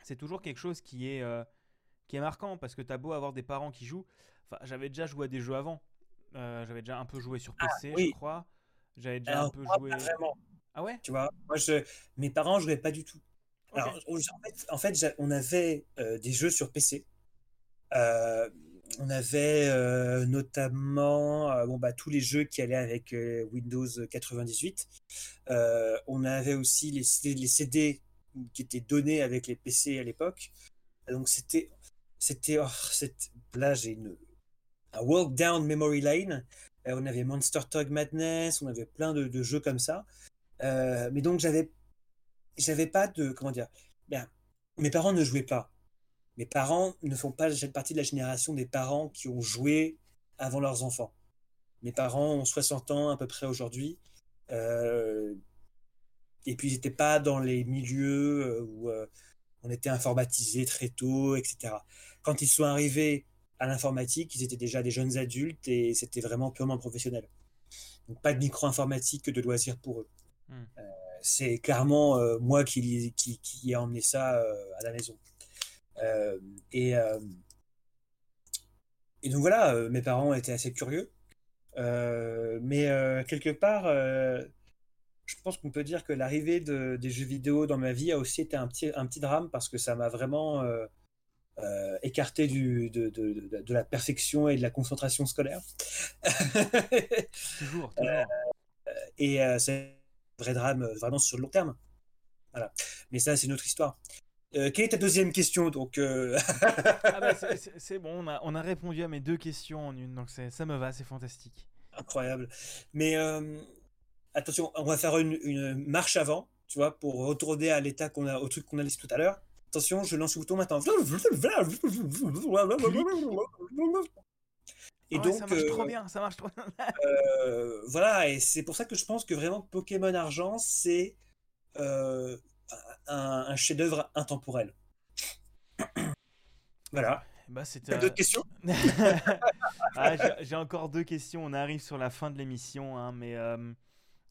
Speaker 1: c'est toujours quelque chose qui est, qui est marquant parce que t'as beau avoir des parents qui jouent. Enfin, j'avais déjà joué à des jeux avant. Euh, j'avais déjà un peu joué sur PC,
Speaker 2: oui.
Speaker 1: je crois. J'avais déjà un peu
Speaker 2: moi,
Speaker 1: joué.
Speaker 2: pas vraiment.
Speaker 1: Ah ouais?
Speaker 2: Tu vois, moi, je, mes parents jouaient pas du tout. Alors, en fait, en fait, j'a- on avait euh, des jeux sur PC. Euh, on avait euh, notamment euh, bon, bah, tous les jeux qui allaient avec euh, Windows 98. Euh, on avait aussi les, CD les CD qui étaient donnés avec les PC à l'époque. Donc c'était, c'était, oh, là j'ai un walk down memory lane. on avait Monster Tug Madness, on avait plein de, jeux comme ça. mais donc j'avais, j'avais pas de comment dire. Bien, mes parents ne jouaient pas. Mes parents ne font pas partie de la génération des parents qui ont joué avant leurs enfants. Mes parents ont 60 ans à peu près aujourd'hui. Euh, et puis, ils n'étaient pas dans les milieux euh, où euh, on était informatisé très tôt, etc. Quand ils sont arrivés à l'informatique, ils étaient déjà des jeunes adultes et c'était vraiment purement professionnel. Donc, pas de micro-informatique que de loisirs pour eux. Hmm. c'est clairement moi qui, qui, qui ai emmené ça à la maison. et, et donc voilà, mes parents étaient assez curieux. Euh, mais euh, quelque part, euh, je pense qu'on peut dire que l'arrivée des jeux vidéo dans ma vie a aussi été un petit, un petit drame parce que ça m'a vraiment écarté du, de, de, de, la perfection et de la concentration scolaire.
Speaker 1: toujours,
Speaker 2: et c'est un vrai drame vraiment sur le long terme. Voilà. Mais ça, c'est une autre histoire. quelle est ta deuxième question donc
Speaker 1: ah bah, C'est bon, on a, on a, répondu à mes deux questions en une, donc ça me va, c'est fantastique
Speaker 2: incroyable. Mais euh, attention, on va faire une, marche avant, tu vois, pour retourner à l'état qu'on a, au truc qu'on a laissé tout à l'heure. Attention, je lance le bouton maintenant.
Speaker 1: Et donc, ça marche trop euh, bien, ça marche trop bien.
Speaker 2: Euh, voilà, et c'est pour ça que je pense que vraiment Pokémon Argent, c'est un, un chef-d'œuvre intemporel. voilà.
Speaker 1: Bah,
Speaker 2: d'autres questions?
Speaker 1: Ah, J'ai encore deux questions. On arrive sur la fin de l'émission, hein, mais euh,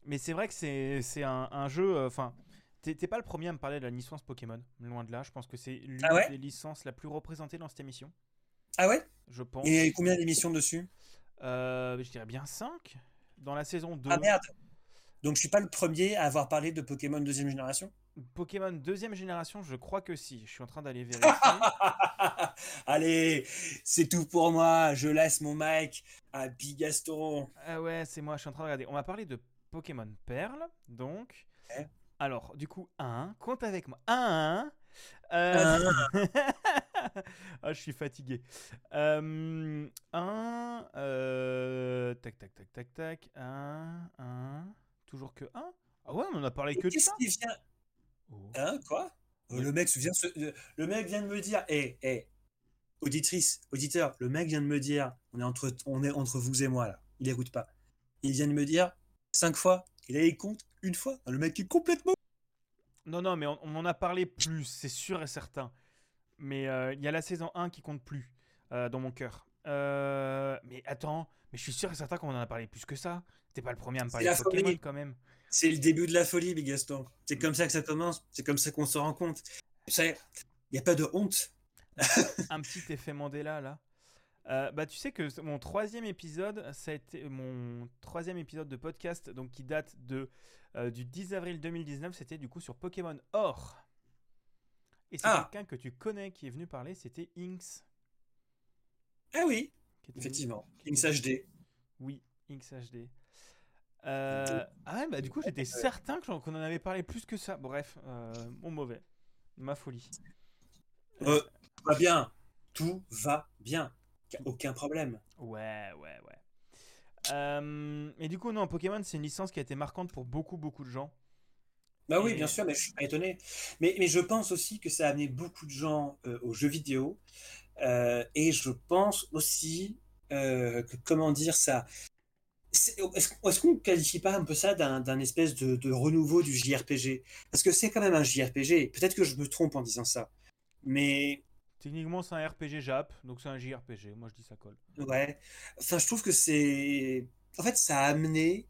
Speaker 1: mais c'est vrai que c'est un, jeu. Euh, enfin, t'es pas le premier à me parler de la licence Pokémon. Loin de là, je pense que c'est l'une ah des licences la plus représentée dans cette émission.
Speaker 2: Ah ouais?
Speaker 1: Je pense.
Speaker 2: Et combien d'émissions dessus?
Speaker 1: Euh, Je dirais bien 5 dans la saison 2.
Speaker 2: Ah merde donc je suis pas le premier à avoir parlé de Pokémon deuxième génération?
Speaker 1: Pokémon deuxième génération, je crois que si. Je suis en train d'aller vérifier.
Speaker 2: Allez, c'est tout pour moi. Je laisse mon mic à Bigaston.
Speaker 1: Ah ouais, c'est moi. Je suis en train de regarder. On va parler de Pokémon Perle, donc. Alors, du coup, 1, compte avec moi. 1. Euh... ah, je suis fatigué. 1. Euh, euh... Tac, tac, tac, tac, tac. 1, 1. Toujours que 1 Ah ouais, on en a parlé que de ça.
Speaker 2: Qui vient... Oh. Hein, quoi? Euh, le mec, vient, le mec vient de me dire, hé, hé, auditrice, auditeur, le mec vient de me dire, on est entre, on est entre vous et moi là, il écoute pas. Il vient de me dire cinq fois, il a les compte une fois. Le mec est complètement.
Speaker 1: Non, non, mais on, en a parlé plus, c'est sûr et certain. Mais euh, il y a la saison 1 qui compte plus euh, dans mon cœur. mais attends, mais je suis sûr et certain qu'on en a parlé plus que ça. T'es pas le premier à me parler de Pokémon quand même.
Speaker 2: C'est le début de la folie, Bigaston. C'est comme ça que ça commence. C'est comme ça qu'on se rend compte. Il n'y a pas de honte.
Speaker 1: un petit effet Mandela là. Euh, bah, tu sais que mon troisième épisode, ça a été mon troisième épisode de podcast, donc qui date de euh, du 10 avril 2019, c'était du coup sur Pokémon Or. Et c'est ah. quelqu'un que tu connais qui est venu parler, c'était Inks.
Speaker 2: Ah oui, effectivement, Inks HD.
Speaker 1: Oui, Inks HD. Euh, ah ouais, bah du coup, j'étais certain qu'on en avait parlé plus que ça. Bref, mon mauvais. Ma folie.
Speaker 2: Euh, tout va bien. Tout va bien. Aucun problème.
Speaker 1: Ouais, ouais, ouais. Euh, et du coup, non, Pokémon, c'est une licence qui a été marquante pour beaucoup, beaucoup de gens.
Speaker 2: Bah oui, bien sûr, mais je suis pas étonné. Mais, mais je pense aussi que ça a amené beaucoup de gens aux jeux vidéo. et je pense aussi que, comment dire, ça, est-ce qu'on ne qualifie pas un peu ça d'un espèce de, renouveau du JRPG Parce que c'est quand même un JRPG. Peut-être que je me trompe en disant ça. Mais.
Speaker 1: Techniquement, c'est un RPG Jap, donc c'est un JRPG. Moi, je dis ça colle.
Speaker 2: Ouais. Enfin, je trouve que c'est. En fait, ça a amené.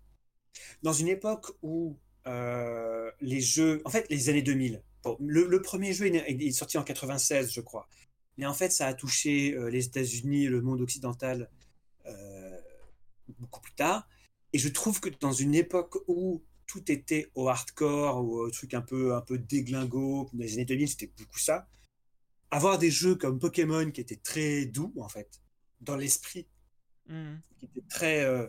Speaker 2: Dans une époque où euh, les jeux. En fait, les années 2000. le, premier jeu est, sorti en 96, je crois. Mais en fait, ça a touché euh, les États-Unis et le monde occidental. Euh, beaucoup plus tard. Et je trouve que dans une époque où tout était au hardcore ou au truc un peu, un peu déglingo, dans les années 2000, c'était beaucoup ça. Avoir des jeux comme Pokémon qui étaient très doux, en fait, dans l'esprit, mmh. qui étaient très euh,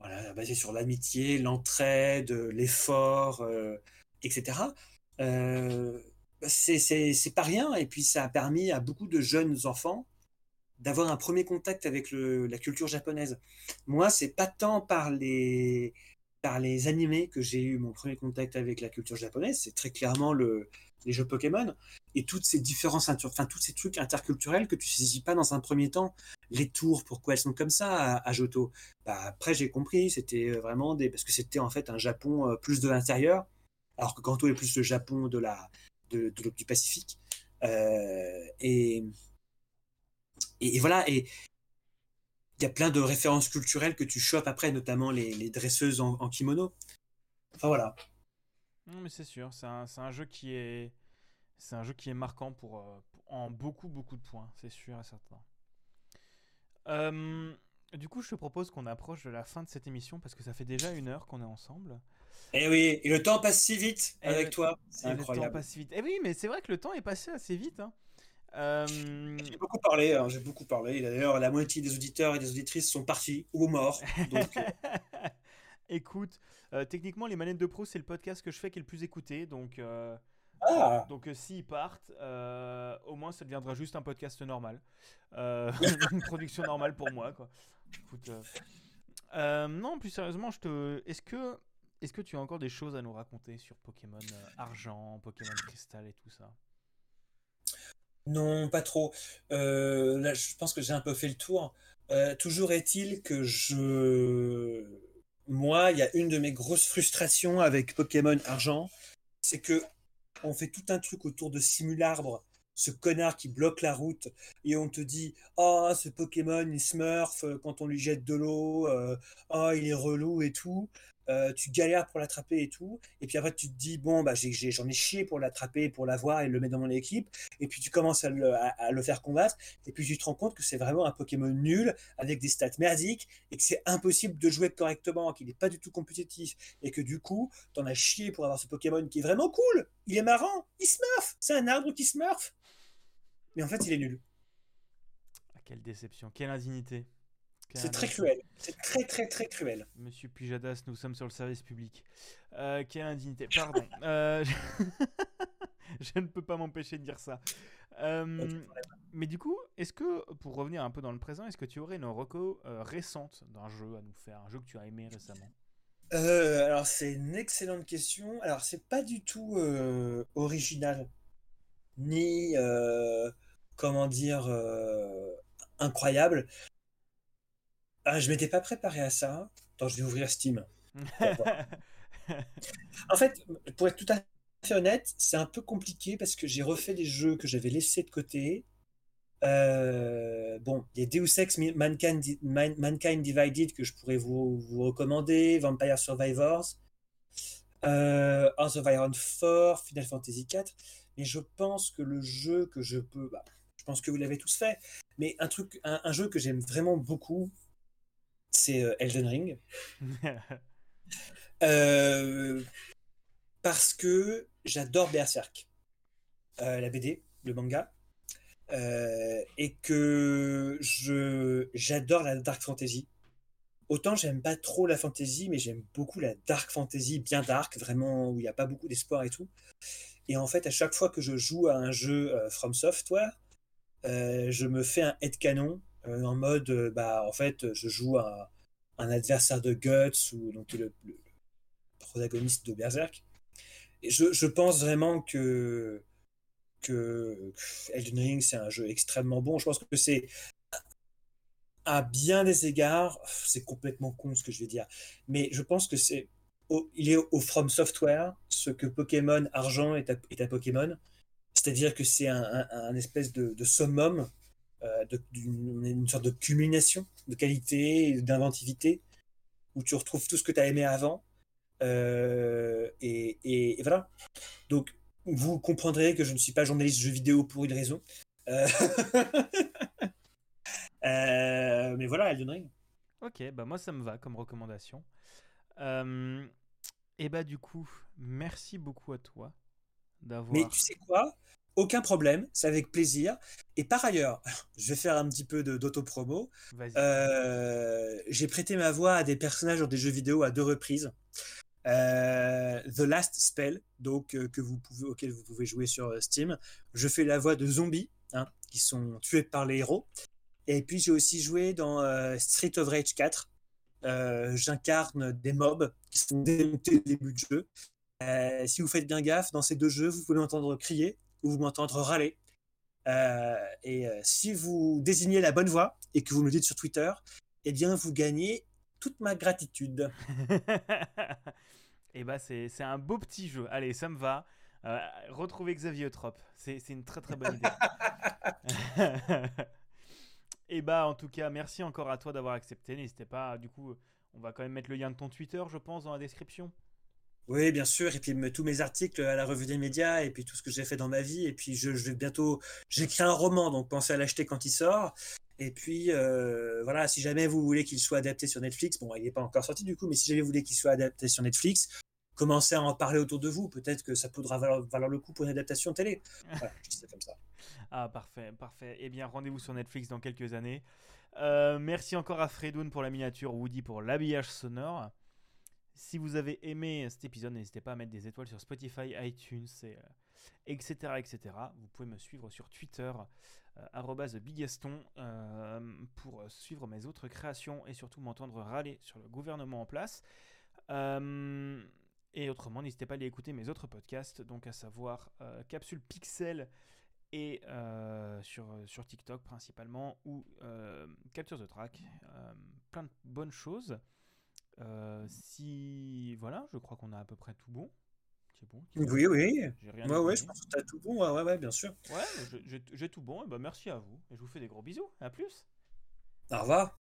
Speaker 2: voilà, basés sur l'amitié, l'entraide, l'effort, euh, etc. Euh, c'est pas rien. Et puis, ça a permis à beaucoup de jeunes enfants d'avoir un premier contact avec le, la culture japonaise. Moi, c'est pas tant par les, par les animés que j'ai eu mon premier contact avec la culture japonaise, c'est très clairement le, les jeux Pokémon et toutes ces différences, enfin tous ces trucs interculturels que tu saisis pas dans un premier temps. Les tours, pourquoi elles sont comme ça à, Johto? Bah, Après, j'ai compris, c'était vraiment des. Parce que c'était en fait un Japon euh, plus de l'intérieur, alors que Kanto est plus le Japon de la, de, du Pacifique. Euh, et, et, voilà, et il y a plein de références culturelles que tu chopes après, notamment les, dresseuses en, kimono. Enfin voilà.
Speaker 1: Non, mais c'est sûr, c'est un, un, jeu qui est, c'est un jeu qui est marquant pour, euh, en beaucoup beaucoup de points, c'est sûr et certain. Euh, du coup, je te propose qu'on approche de la fin de cette émission parce que ça fait déjà une heure qu'on est ensemble.
Speaker 2: Eh oui, et le temps passe si vite eh avec toi, c'est incroyable.
Speaker 1: Le temps passe si vite. Eh oui, mais c'est vrai que le temps est passé assez vite. Hein. Euh,
Speaker 2: j'ai beaucoup parlé, hein, j'ai beaucoup parlé. D'ailleurs, la moitié des auditeurs et des auditrices sont partis ou morts. Donc...
Speaker 1: Écoute, techniquement, les manettes de pro, c'est le podcast que je fais qui est le plus écouté. Donc, ah. Donc euh, s'ils partent, euh, au moins ça deviendra juste un podcast normal. Euh, une production normale pour moi. Quoi. non, plus sérieusement, je te... est-ce que... Est-ce que tu as encore des choses à nous raconter sur Pokémon Argent, Pokémon Cristal et tout ça?
Speaker 2: Non, pas trop. là, je pense que j'ai un peu fait le tour. toujours est-il que je... Moi, il y a une de mes grosses frustrations avec Pokémon Argent, c'est que on fait tout un truc autour de Simularbre, ce connard qui bloque la route, et on te dit Ah, ce Pokémon, il smurf euh, quand on lui jette de l'eau, euh, ah, il est relou et tout. Euh, tu galères pour l'attraper et tout. Et puis après, tu te dis, bon, bah, j'en ai, chié pour l'attraper, pour l'avoir et le mettre dans mon équipe. Et puis tu commences à le, faire combattre. Et puis tu te rends compte que c'est vraiment un Pokémon nul, avec des stats merdiques, et que c'est impossible de jouer correctement, qu'il n'est pas du tout compétitif. Et que du coup, tu en as chié pour avoir ce Pokémon qui est vraiment cool. Il est marrant. Il smurf. C'est un arbre qui smurf. Mais en fait, il est nul.
Speaker 1: Ah, quelle déception. Quelle indignité.
Speaker 2: C'est très cruel. C'est très, très, très cruel.
Speaker 1: Monsieur Pujadas, nous sommes sur le service public. Euh, quelle indignité. Pardon. Euh, je ne peux pas m'empêcher de dire ça. Euh, mais du coup, est-ce que, pour revenir un peu dans le présent, est-ce que tu aurais une reco récente d'un jeu à nous faire Un jeu que tu as aimé récemment?
Speaker 2: Alors, c'est une excellente question. Alors, c'est pas du tout original, ni, comment dire, incroyable. Ah, je m'étais pas préparé à ça. Attends, je vais ouvrir Steam. en fait, pour être tout à fait honnête, c'est un peu compliqué parce que j'ai refait des jeux que j'avais laissés de côté. Euh, bon, il y a Deus Ex Mankind, Mankind, Divided que je pourrais vous, vous recommander, Vampire Survivors, euh, of Iron 4, Final Fantasy 4. Mais je pense que le jeu que je peux, bah, je pense que vous l'avez tous fait, mais un truc, un jeu que j'aime vraiment beaucoup, c'est euh, Elden Ring. Euh, parce que j'adore Berserk, euh, la BD, le manga, et que je j'adore la dark fantasy. Autant j'aime pas trop la fantasy, mais j'aime beaucoup la dark fantasy, bien dark, vraiment où il n'y a pas beaucoup d'espoir et tout. Et en fait, à chaque fois que je joue à un jeu From Software, je me fais un headcanon en mode, euh, bah, en fait, je joue un, adversaire de Guts ou donc le, protagoniste de Berserk. Et je, pense vraiment que, que Elden Ring, c'est un jeu extrêmement bon. Je pense que c'est à bien des égards, c'est complètement con ce que je vais dire, mais je pense que c'est il est au From Software ce que Pokémon Argent est à, Pokémon, c'est-à-dire que c'est un, espèce de, summum euh, d'une sorte de culmination de qualité d'inventivité où tu retrouves tout ce que tu as aimé avant. Euh, et, voilà. Donc, vous comprendrez que je ne suis pas journaliste jeux vidéo pour une raison. Euh, mais voilà, Elden Ring.
Speaker 1: Ok, bah moi ça me va comme recommandation. et bah du coup, merci beaucoup à toi d'avoir.
Speaker 2: Mais tu sais quoi? Aucun problème, c'est avec plaisir. Et par ailleurs, je vais faire un petit peu d'autopromo. Euh, j'ai prêté ma voix à des personnages dans des jeux vidéo à deux reprises. Euh, The Last Spell, donc euh, que vous pouvez, auquel vous pouvez jouer sur Steam. Je fais la voix de zombies hein, qui sont tués par les héros. Et puis j'ai aussi joué dans Street of Rage 4. J'incarne des mobs qui sont démontés au début de jeu. si vous faites bien gaffe, dans ces deux jeux, vous pouvez m'entendre crier ou vous m'entendre râler. et si vous désignez la bonne voie et que vous me dites sur Twitter, eh bien vous gagnez toute ma gratitude.
Speaker 1: et eh bah c'est un beau petit jeu. Allez, ça me va. Euh, retrouver Xavier Trop, c'est une très très bonne idée. et bah en tout cas, merci encore à toi d'avoir accepté. N'hésitez pas, du coup, on va quand même mettre le lien de ton Twitter, je pense, dans la description.
Speaker 2: Oui, bien sûr. Et puis tous mes articles à la revue des médias et puis tout ce que j'ai fait dans ma vie. Et puis je, vais bientôt, j'écris un roman, donc pensez à l'acheter quand il sort. Et puis, euh, voilà, si jamais vous voulez qu'il soit adapté sur Netflix, bon, il n'est pas encore sorti du coup, mais si jamais vous voulez qu'il soit adapté sur Netflix, commencez à en parler autour de vous. Peut-être que ça pourra valoir, le coup pour une adaptation télé. Voilà, je dis ça comme ça.
Speaker 1: Ah, parfait, parfait. Eh bien, rendez-vous sur Netflix dans quelques années. Euh, merci encore à Fredoun pour la miniature, Woody pour l'habillage sonore. Si vous avez aimé cet épisode, n'hésitez pas à mettre des étoiles sur Spotify, iTunes, etc., euh, etc. Vous pouvez me suivre sur Twitter euh, bigaston euh, pour suivre mes autres créations et surtout m'entendre râler sur le gouvernement en place. Euh, et autrement, n'hésitez pas à aller écouter mes autres podcasts, donc à savoir Capsule Pixel et sur, sur TikTok principalement, ou Capture the Track. plein de bonnes choses. Si voilà, je crois qu'on a à peu près tout bon.
Speaker 2: Oui, oui. Ouais, ouais, je pense que tu as tout bon. Ouais, ouais, bien sûr.
Speaker 1: Ouais, j'ai tout bon. Et bah, merci à vous. Et je vous fais des gros bisous. À plus.
Speaker 2: Au revoir.